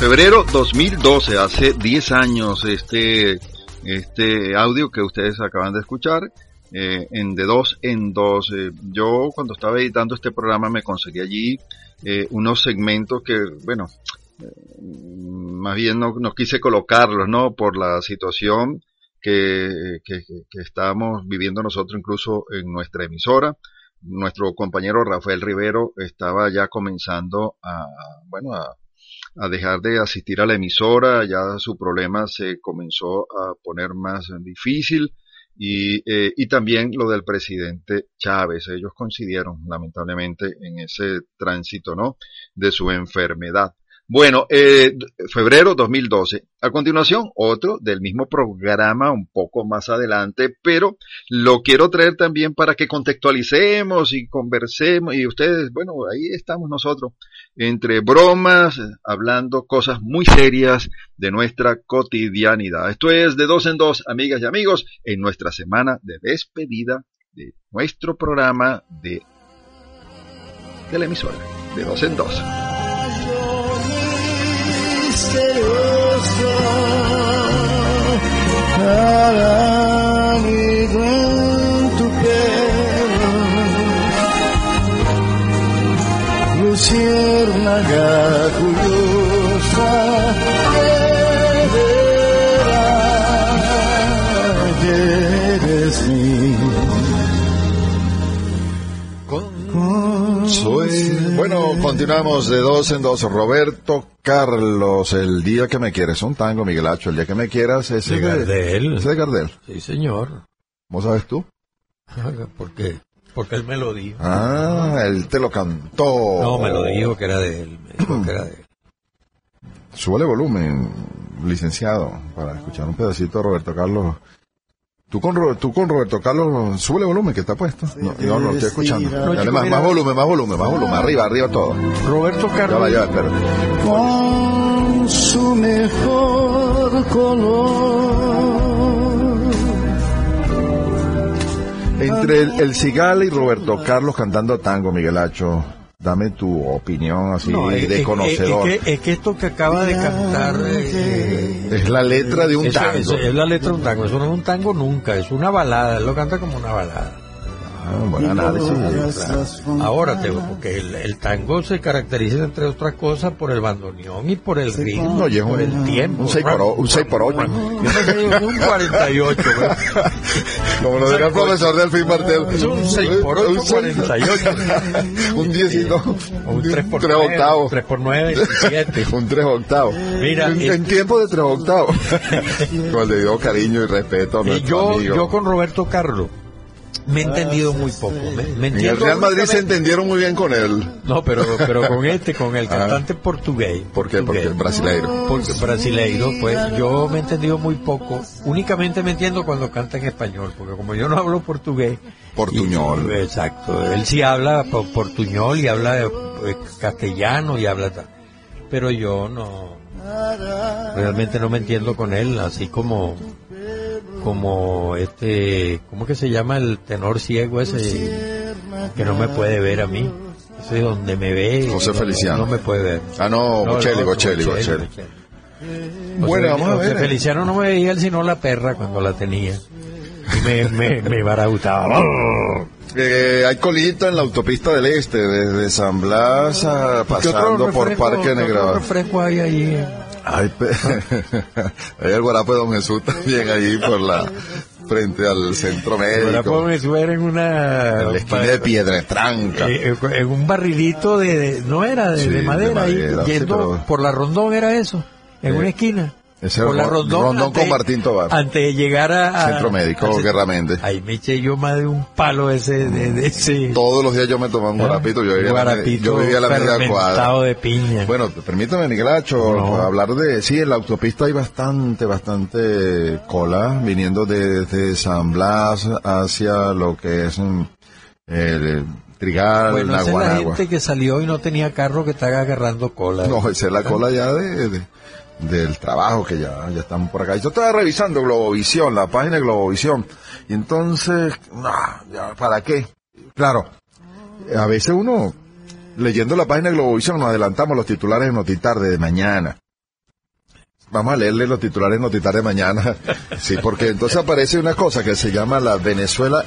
Febrero 2012, hace 10 años, este, este audio que ustedes acaban de escuchar, eh, en de dos en dos. Eh, yo cuando estaba editando este programa me conseguí allí eh, unos segmentos que, bueno, más bien no, no, quise colocarlos, ¿no? Por la situación que, que, que, estamos viviendo nosotros incluso en nuestra emisora. Nuestro compañero Rafael Rivero estaba ya comenzando a, bueno, a, a dejar de asistir a la emisora, ya su problema se comenzó a poner más difícil y, eh, y también lo del presidente Chávez. Ellos coincidieron lamentablemente en ese tránsito, ¿no? De su enfermedad. Bueno, eh, febrero 2012. A continuación, otro del mismo programa un poco más adelante, pero lo quiero traer también para que contextualicemos y conversemos y ustedes, bueno, ahí estamos nosotros, entre bromas, hablando cosas muy serias de nuestra cotidianidad. Esto es de dos en dos, amigas y amigos, en nuestra semana de despedida de nuestro programa de de la emisora, de dos en dos. Misterioso aranido en tu pelo luciérnaga curiosa que eres Bueno, continuamos de dos en dos. Roberto Carlos, el día que me quieres, un tango, Miguel Hacho, el día que me quieras, ese De Gardel. ese de Gardel. Sí, señor. ¿Cómo sabes tú? ¿Por qué? Porque él me lo dijo. Ah, él te lo cantó. No, me lo dijo que era de él. Me dijo que era de él. Súbele volumen, licenciado, para escuchar un pedacito de Roberto Carlos. Tú con, Ro- tú con Roberto Carlos, súbele volumen que está puesto. No, yo no lo estoy escuchando. No, Dale chico, más, más volumen, más volumen, más volumen, arriba, arriba todo. Roberto Ya Carlos. va, ya va, espera. con su mejor color. Entre el, el Cigala y Roberto Carlos cantando tango, Miguel Hacho, dame tu opinión así No, es, de conocedor. es que, es que esto que acaba de cantar eh, Es la letra de un tango. es la letra de un tango. Eso no es un tango nunca, es una balada. Él lo canta como una balada. Ah, buen análisis. Ahora te porque el, el tango se caracteriza entre otras cosas por el bandoneón y por el ritmo, y por un- el tiempo. un seis por o- un seis por ocho. Yo no sé, un 48. güey. Como lo diría el profesor Delfín Martel. Es un 6 por 8, Un seis- 48. un 10 y dos. Un 3 por tres 9, octavos. 3 por 9, 17. Un 3 octavos. Mira, en, tiempo de 3 octavos. Con el debido cariño y respeto a nuestro yo, amigo. yo con Roberto Carlos me he entendido muy poco. Me, me en el Real Madrid se entendieron muy bien con él. No, pero, pero con este, con el Ah. cantante portugués. ¿Por qué? Porque es brasileiro. Porque brasileiro, pues yo me he entendido muy poco. Únicamente me entiendo cuando canta en español, porque como yo no hablo portugués. Portuñol. y- exacto. Él sí habla po- portuñol y habla eh, castellano y habla. ta- Pero yo no. Realmente no me entiendo con él, así como. Como este. ¿Cómo que se llama el tenor ciego ese? Que no me puede ver a mí. Ese donde me ve. José no- Feliciano. No me puede ver. Ah, no, Bocelli, Bocelli, Bocelli. Bueno, José- vamos a José ver. Feliciano no me veía él sino la perra cuando la tenía. Y me, me, me barautaba. Eh, hay colita en la autopista del Este, desde San Blas a- ¿Qué pasando por Parque qué otro Negra. refresco hay allí? Ay, pe- hay el guarapo de Don Jesús también ahí por la frente al centro médico. puedo subir en una En la esquina de Piedra Tranca. eh, eh, en un barrilito de, no era de, Sí, de de madera, ahí, madera, sí, yendo pero- por la Rondón era eso, en Eh, una esquina. Ese por la Ron- Rondón, Rondón con Martín Tobar. Antes de llegar a, a- Centro Médico, al- Guerra Méndez. Ahí me eché yo más de un palo ese de, de ese Todos los días yo me tomaba un guarapito. Yo vivía, a la- guarapito yo vivía a la media cuadra. de piña. Bueno, permítame, Miguelacho, No. hablar de... Sí, en la autopista hay bastante, bastante cola viniendo desde San Blas hacia lo que es mm, el Trigal, bueno, esa es la gente que salió y no tenía carro que está agarrando cola. No, esa es la cola ya de, de- del trabajo que ya, ya están por acá. Yo estaba revisando Globovisión, la página de Globovisión. Y entonces, ¿para qué? Claro, a veces uno, leyendo la página de Globovisión, nos adelantamos los titulares de Notitarde de mañana. Vamos a leerle los titulares de Notitarde de mañana. Sí, porque entonces aparece una cosa que se llama la Venezuela.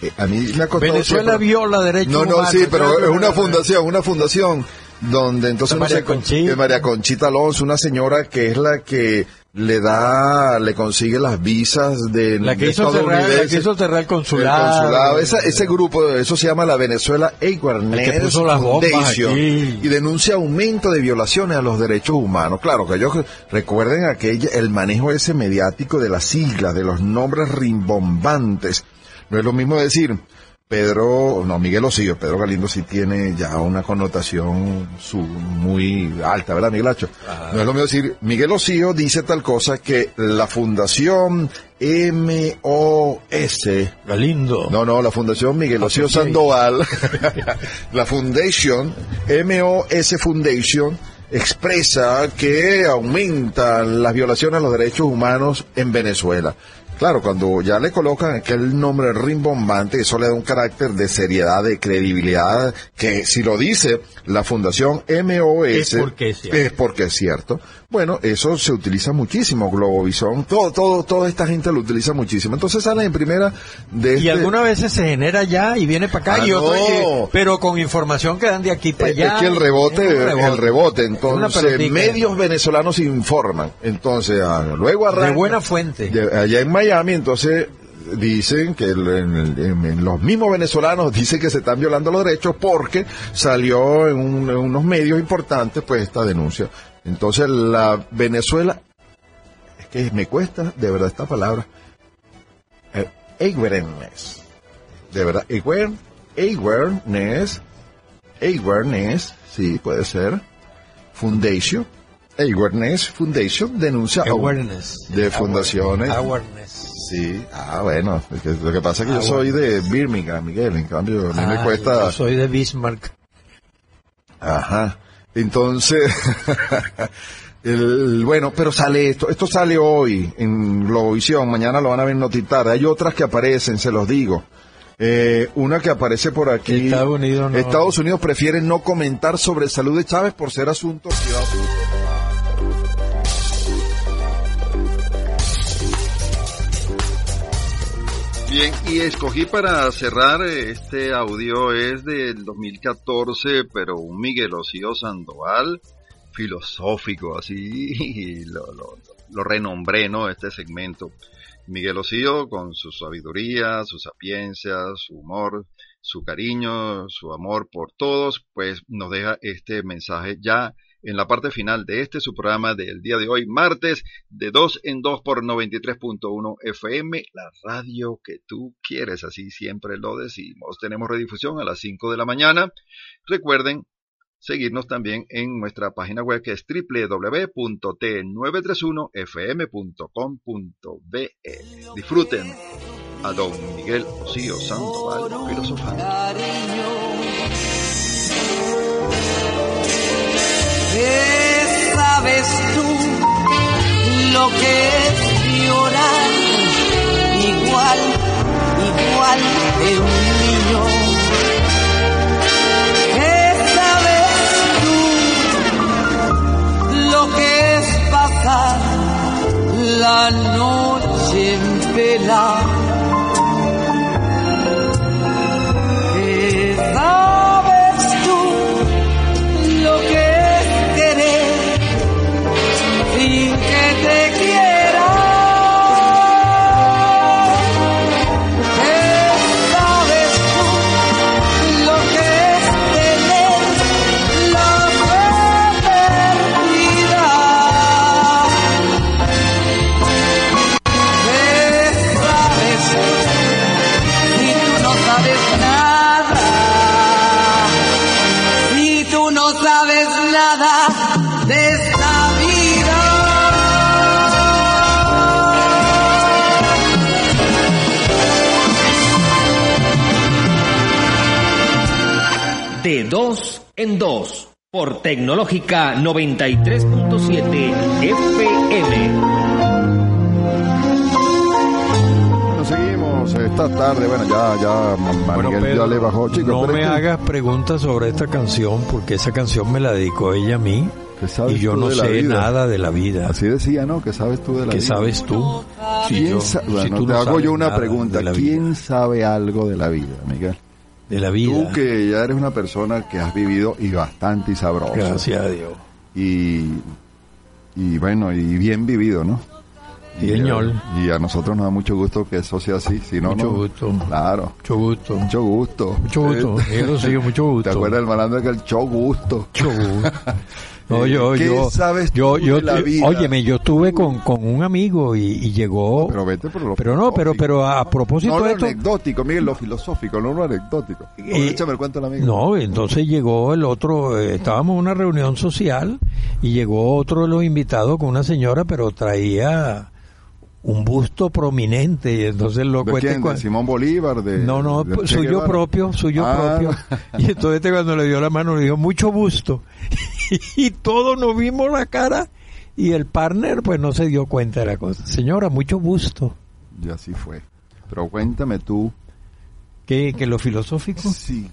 eh, a mí me ha Venezuela siempre- viola derechos no, no, humanos. sí, pero es una fundación, una fundación donde entonces María Conchita. María Conchita Alonso, una señora que es la que le da, le consigue las visas de, La que de hizo cerrar, la que hizo cerrar el consulado. El consulado, esa- ese grupo, eso se llama la Venezuela Awareness El que puso las bombas Foundation y denuncia aumento de violaciones a los derechos humanos. Claro, que ellos recuerden aquella, el manejo ese mediático de las siglas, de los nombres rimbombantes. No es lo mismo decir Pedro, no, Miguel Osío, Pedro Galindo sí tiene ya una connotación su, muy alta, ¿verdad, Miguel Hacho? No es lo mismo decir, Miguel Osío dice tal cosa que la Fundación MOS, Galindo. no, no, la Fundación Miguel Osío Sandoval, la Foundation, MOS Foundation, expresa que aumentan las violaciones a los derechos humanos en Venezuela. Claro, cuando ya le colocan aquel nombre rimbombante, eso le da un carácter de seriedad, de credibilidad, que si lo dice la Fundación MOS, Es porque es cierto. es porque es cierto. Bueno, eso se utiliza muchísimo, Globovisión, todo, todo, toda esta gente lo utiliza muchísimo. Entonces salen en primera de Y este- algunas veces se genera ya y viene para acá Ah, y otro, no. pero con información que dan de aquí para allá. Es que el rebote, el rebote, entonces medios venezolanos informan, entonces ah, luego arranca De buena fuente. allá en Miami, entonces dicen que los mismos venezolanos dicen que se están violando los derechos porque salió en, un- en unos medios importantes pues esta denuncia. Entonces la Venezuela, es que me cuesta de verdad esta palabra, eh, awareness, de verdad, aware- awareness, awareness, sí puede ser, Foundation, Awareness Foundation denuncia Awareness. de fundaciones. Awareness. Sí, ah, bueno, lo que pasa es que yo soy de Birmingham, Miguel, en cambio a mí me Ah, cuesta... yo soy de Bismarck. Ajá, entonces, el, bueno, pero sale esto, esto sale hoy en Globovisión, mañana lo van a ver notitar, hay otras que aparecen, se los digo. Eh, una que aparece por aquí. Estados Unidos no. Estados Unidos prefiere no comentar sobre salud de Chávez por ser asunto privado. Bien, y escogí para cerrar eh, este audio es del 2014, pero un Miguel Osío Sandoval filosófico, así lo, lo, lo renombré, ¿no? Este segmento. Miguel Osío con su sabiduría, su sapiencia, su humor, su cariño, su amor por todos, pues nos deja este mensaje ya en la parte final de este su programa del día de hoy, martes, de 2 en 2 por 93.1 FM, la radio que tú quieres, así siempre lo decimos. Tenemos redifusión a las 5 de la mañana. Recuerden seguirnos también en nuestra página web que es www.t931fm.com.be. Disfruten a don Miguel Osío Sandoval filosofando. Lo que es llorar? Igual, igual que un niño. ¿Qué sabes tú lo que es pasar la noche en vela? En dos por Tecnológica 93.7 FM. Bueno, seguimos esta tarde, bueno, ya, ya, Bueno, Pedro, ya le bajó, chicos. no me que- hagas preguntas sobre esta canción porque esa canción me la dedicó ella a mí ¿Qué y yo no sé vida? nada de la vida. Así decía, ¿no? ¿Qué sabes tú de la ¿Qué vida? sabes tú? Si ¿Quién yo- sa- si bueno, tú te no hago yo una pregunta. ¿Quién vida? sabe algo de la vida, Miguel? De la vida. Tú que ya eres una persona que has vivido y bastante y sabroso. Gracias a Dios. Y, y bueno, y bien vivido, ¿no? Sí, Y, señor. Y a nosotros nos da mucho gusto que eso sea así. Si no, Mucho no- gusto. Claro. Mucho gusto. Mucho gusto. Mucho gusto. Eh, Miguel Osío, mucho gusto. ¿Te acuerdas del malandro que el mucho gusto? Gusto. No, yo, ¿Qué yo, sabes yo, yo, de la yo- vida? óyeme, yo estuve con, con un amigo y, y llegó, Pero vete por lo pero no, pero, pero a propósito No lo de esto, anecdótico, Miguel, lo filosófico, no lo anecdótico. No, Eh, échame el cuento al amigo. No, entonces llegó el otro, eh, estábamos en una reunión social y llegó otro de los invitados con una señora, pero traía un busto prominente y entonces lo ¿De cuenta quién? ¿De Simón Bolívar? De, No, no, de suyo Guevara? propio, suyo Ah, propio. Y entonces este cuando le dio la mano le dijo, mucho gusto. Y todos nos vimos la cara y el partner pues no se dio cuenta de la cosa. Señora, mucho gusto. Y así fue. Pero cuéntame tú. ¿Qué, que lo filosófico? Sí.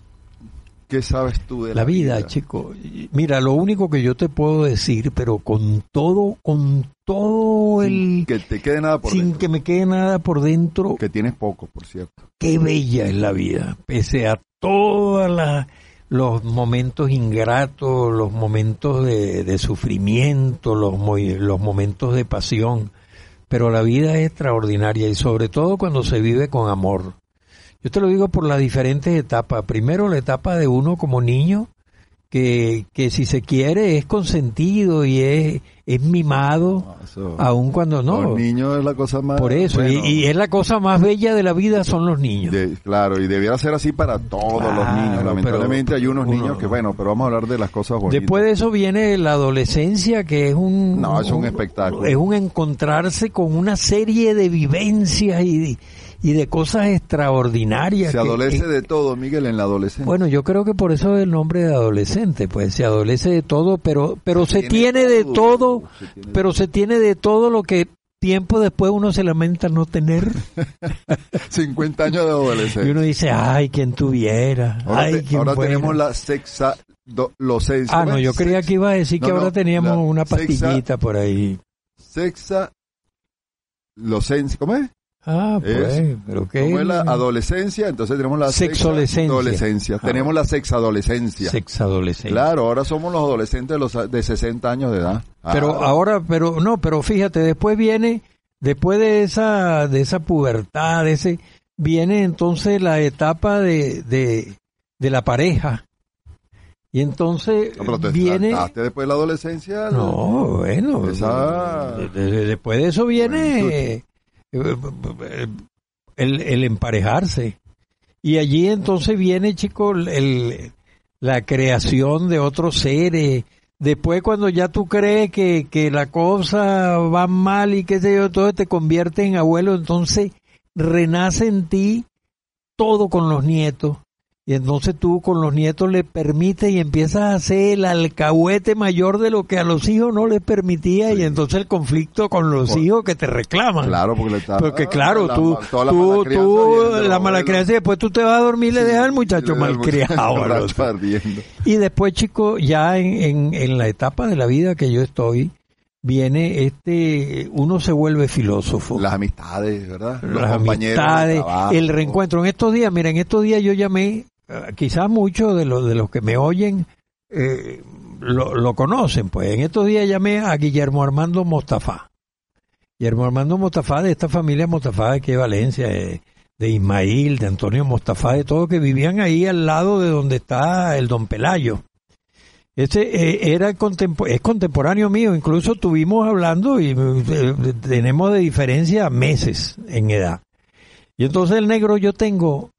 ¿Qué sabes tú de la, vida, chico? Mira, lo único que yo te puedo decir, pero con todo, con todo el... que te quede nada por sin que me quede nada por dentro. Que tienes poco, por cierto. Qué bella es la vida, pese a todos los momentos ingratos, los momentos de, sufrimiento, los, los momentos de pasión. Pero la vida es extraordinaria y sobre todo cuando se vive con amor. Yo te lo digo por las diferentes etapas. Primero la etapa de uno como niño, que, que si se quiere es consentido y es, es mimado, aun cuando no. Los niños es la cosa más... Por eso, y, es la cosa más bella de la vida son los niños. claro, y debiera ser así para todos los niños. Lamentablemente hay unos niños que, bueno, pero vamos a hablar de las cosas bonitas. Después de eso viene la adolescencia, que es un... No, es un espectáculo. Es un encontrarse con una serie de vivencias y y de cosas extraordinarias. Se adolece de todo, Miguel, en la adolescencia. Bueno, yo creo que por eso es el nombre de adolescente, pues se adolece de todo, pero pero se, tiene, de todo, pero se tiene de todo lo que tiempo después uno se lamenta no tener. 50 años de adolescencia. Y uno dice, ay, quien tuviera. Ahora, ay, ahora tenemos la sexa, los seis. Ah, no, yo creía que iba a decir que ahora teníamos una pastillita por ahí. Sexa, los ¿cómo es? Ah, pues, pero qué. Como es la adolescencia, entonces tenemos la sexadolescencia. Ah. Tenemos la sexadolescencia. Sexadolescencia. Claro, ahora somos los adolescentes de, los, de 60 años de edad. Pero ah. ahora, pero no, pero fíjate, después viene, después de esa, de esa pubertad, de ese, viene entonces la etapa de, de, de la pareja. Y entonces viene... después de la adolescencia? No, bueno. después de eso viene el, emparejarse. Y allí entonces viene, chicos, el, la creación de otros seres. Después cuando ya tú crees que, que la cosa va mal y que sé yo, todo te convierte en abuelo, entonces renace en ti todo con los nietos. Y entonces tú con los nietos le permites y empiezas a hacer el alcahuete mayor de lo que a los hijos no les permitía y entonces el conflicto con los hijos que te reclaman. Claro, porque, porque claro, tú, la tú, tú la mala crianza y después tú te vas a dormir y le dejas al muchacho malcriado. y después, chicos, ya en, en, la etapa de la vida que yo estoy, viene este, uno se vuelve filósofo. Las amistades, ¿verdad? Las amistades, el reencuentro. En estos días, mira, en estos días yo llamé quizás muchos de los, de los que me oyen eh, lo, conocen, pues en estos días llamé a Guillermo Armando Mostafa. Guillermo Armando Mostafa, de esta familia Mostafa de aquí de Valencia, de, Ismail, de Antonio Mostafa, de todos que vivían ahí al lado de donde está el Don Pelayo. Este eh, era es contemporáneo mío, incluso estuvimos hablando y tenemos de diferencia meses en edad. Y entonces el negro yo tengo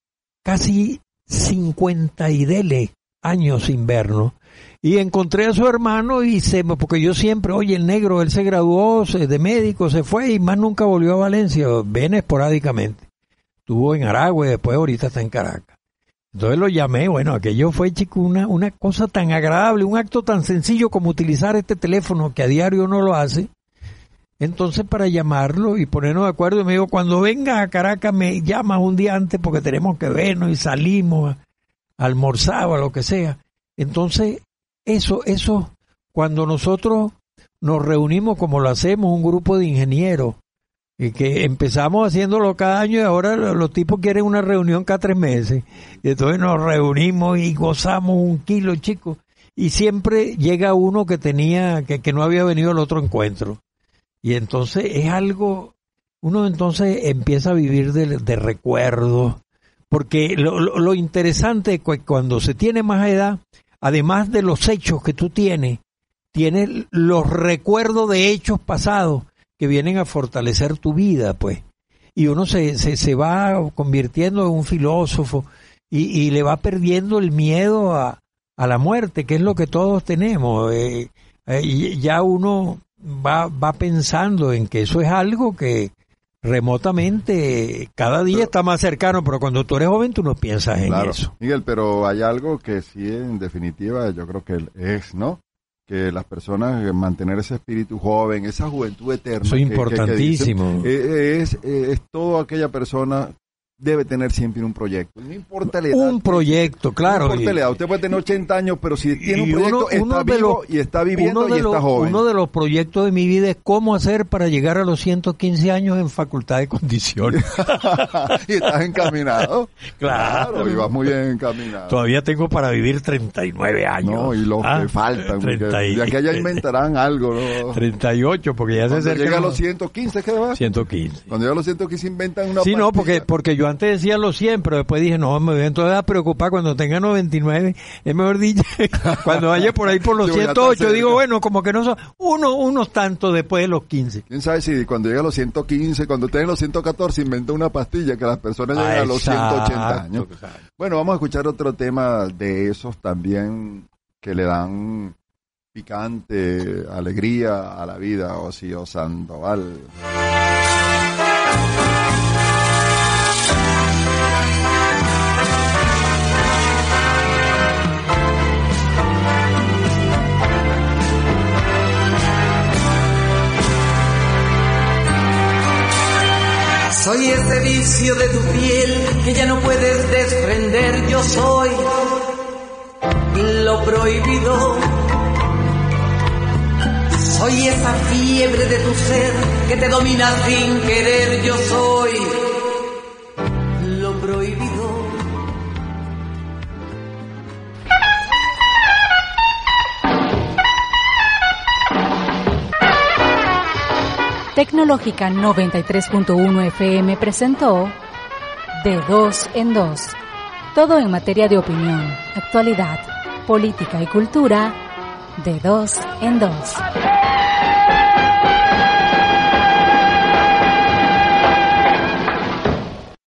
casi 50 y dele años inverno. Y encontré a su hermano y se, porque yo siempre, oye, el negro, él se graduó de médico, se fue y más nunca volvió a Valencia, ven esporádicamente. Estuvo en Aragua y después ahorita está en Caracas. Entonces lo llamé, bueno, aquello fue, chico, una, una cosa tan agradable, un acto tan sencillo como utilizar este teléfono que a diario no lo hace. Entonces para llamarlo y ponernos de acuerdo, me dijo, cuando venga a Caracas me llamas un día antes porque tenemos que vernos y salimos a a lo que sea. Entonces, eso, eso, cuando nosotros nos reunimos como lo hacemos, un grupo de ingenieros, y que empezamos haciéndolo cada año y ahora los, tipos quieren una reunión cada tres meses. Y entonces nos reunimos y gozamos un kilo, chicos. Y siempre llega uno que tenía, que, que no había venido al otro encuentro. Y entonces es algo, uno entonces empieza a vivir de, de recuerdos, porque lo, lo, interesante es que cuando se tiene más edad, además de los hechos que tú tienes, tienes los recuerdos de hechos pasados que vienen a fortalecer tu vida, pues. Y uno se, se, se va convirtiendo en un filósofo y, y, le va perdiendo el miedo a, a la muerte, que es lo que todos tenemos. Eh, eh, ya uno va, va pensando en que eso es algo que remotamente cada día está más cercano, pero cuando tú eres joven tú no piensas en eso. Miguel, pero hay algo que sí en definitiva yo creo que es, ¿no? que las personas eh, mantener ese espíritu joven, esa juventud eterna. Eso es que- que- que importantísimo. dicen, eh, es, eh, es toda aquella persona debe tener siempre un proyecto. No importa la edad. Un proyecto, claro. No importa la edad. Usted puede tener 80 años, pero si tiene un proyecto, uno- uno está vivo los- y está viviendo y los- está joven. Uno de los proyectos de mi vida es cómo hacer para llegar a los 115 años en facultad de condiciones. y estás encaminado. Claro. y vas muy bien encaminado. Todavía tengo para vivir 39 años. No, y los Ah, que faltan. porque 30 y- De aquí a allá inventarán algo, ¿no? 38, porque ya se Cuando acerca llega a los 115, ¿qué va? 115. Cuando llega a los 115 inventan una Sí, no, pastilla. porque, porque yo antes decía los 100, pero después dije, no, me voy entonces a preocupar cuando tenga 99. Es mejor dicho, cuando vaya por ahí por los Sí, ya está 108, digo, bueno, como que no son uno, unos tantos después de los 15. ¿Quién sabe si cuando llega a los 115, cuando en los 114, inventa una pastilla que las personas lleguen Ah, a los 180 exacto, años? exacto. Bueno, vamos a escuchar otro tema de esos también que le dan picante, alegría a la vida, Ocio Sandoval. Soy ese vicio de tu piel que ya no puedes desprender. Yo soy lo prohibido. Soy esa fiebre de tu ser que te domina sin querer. Yo soy lo prohibido. Tecnológica 93.1 FM presentó De Dos en Dos. Todo en materia de opinión, actualidad, política y cultura. De Dos en Dos.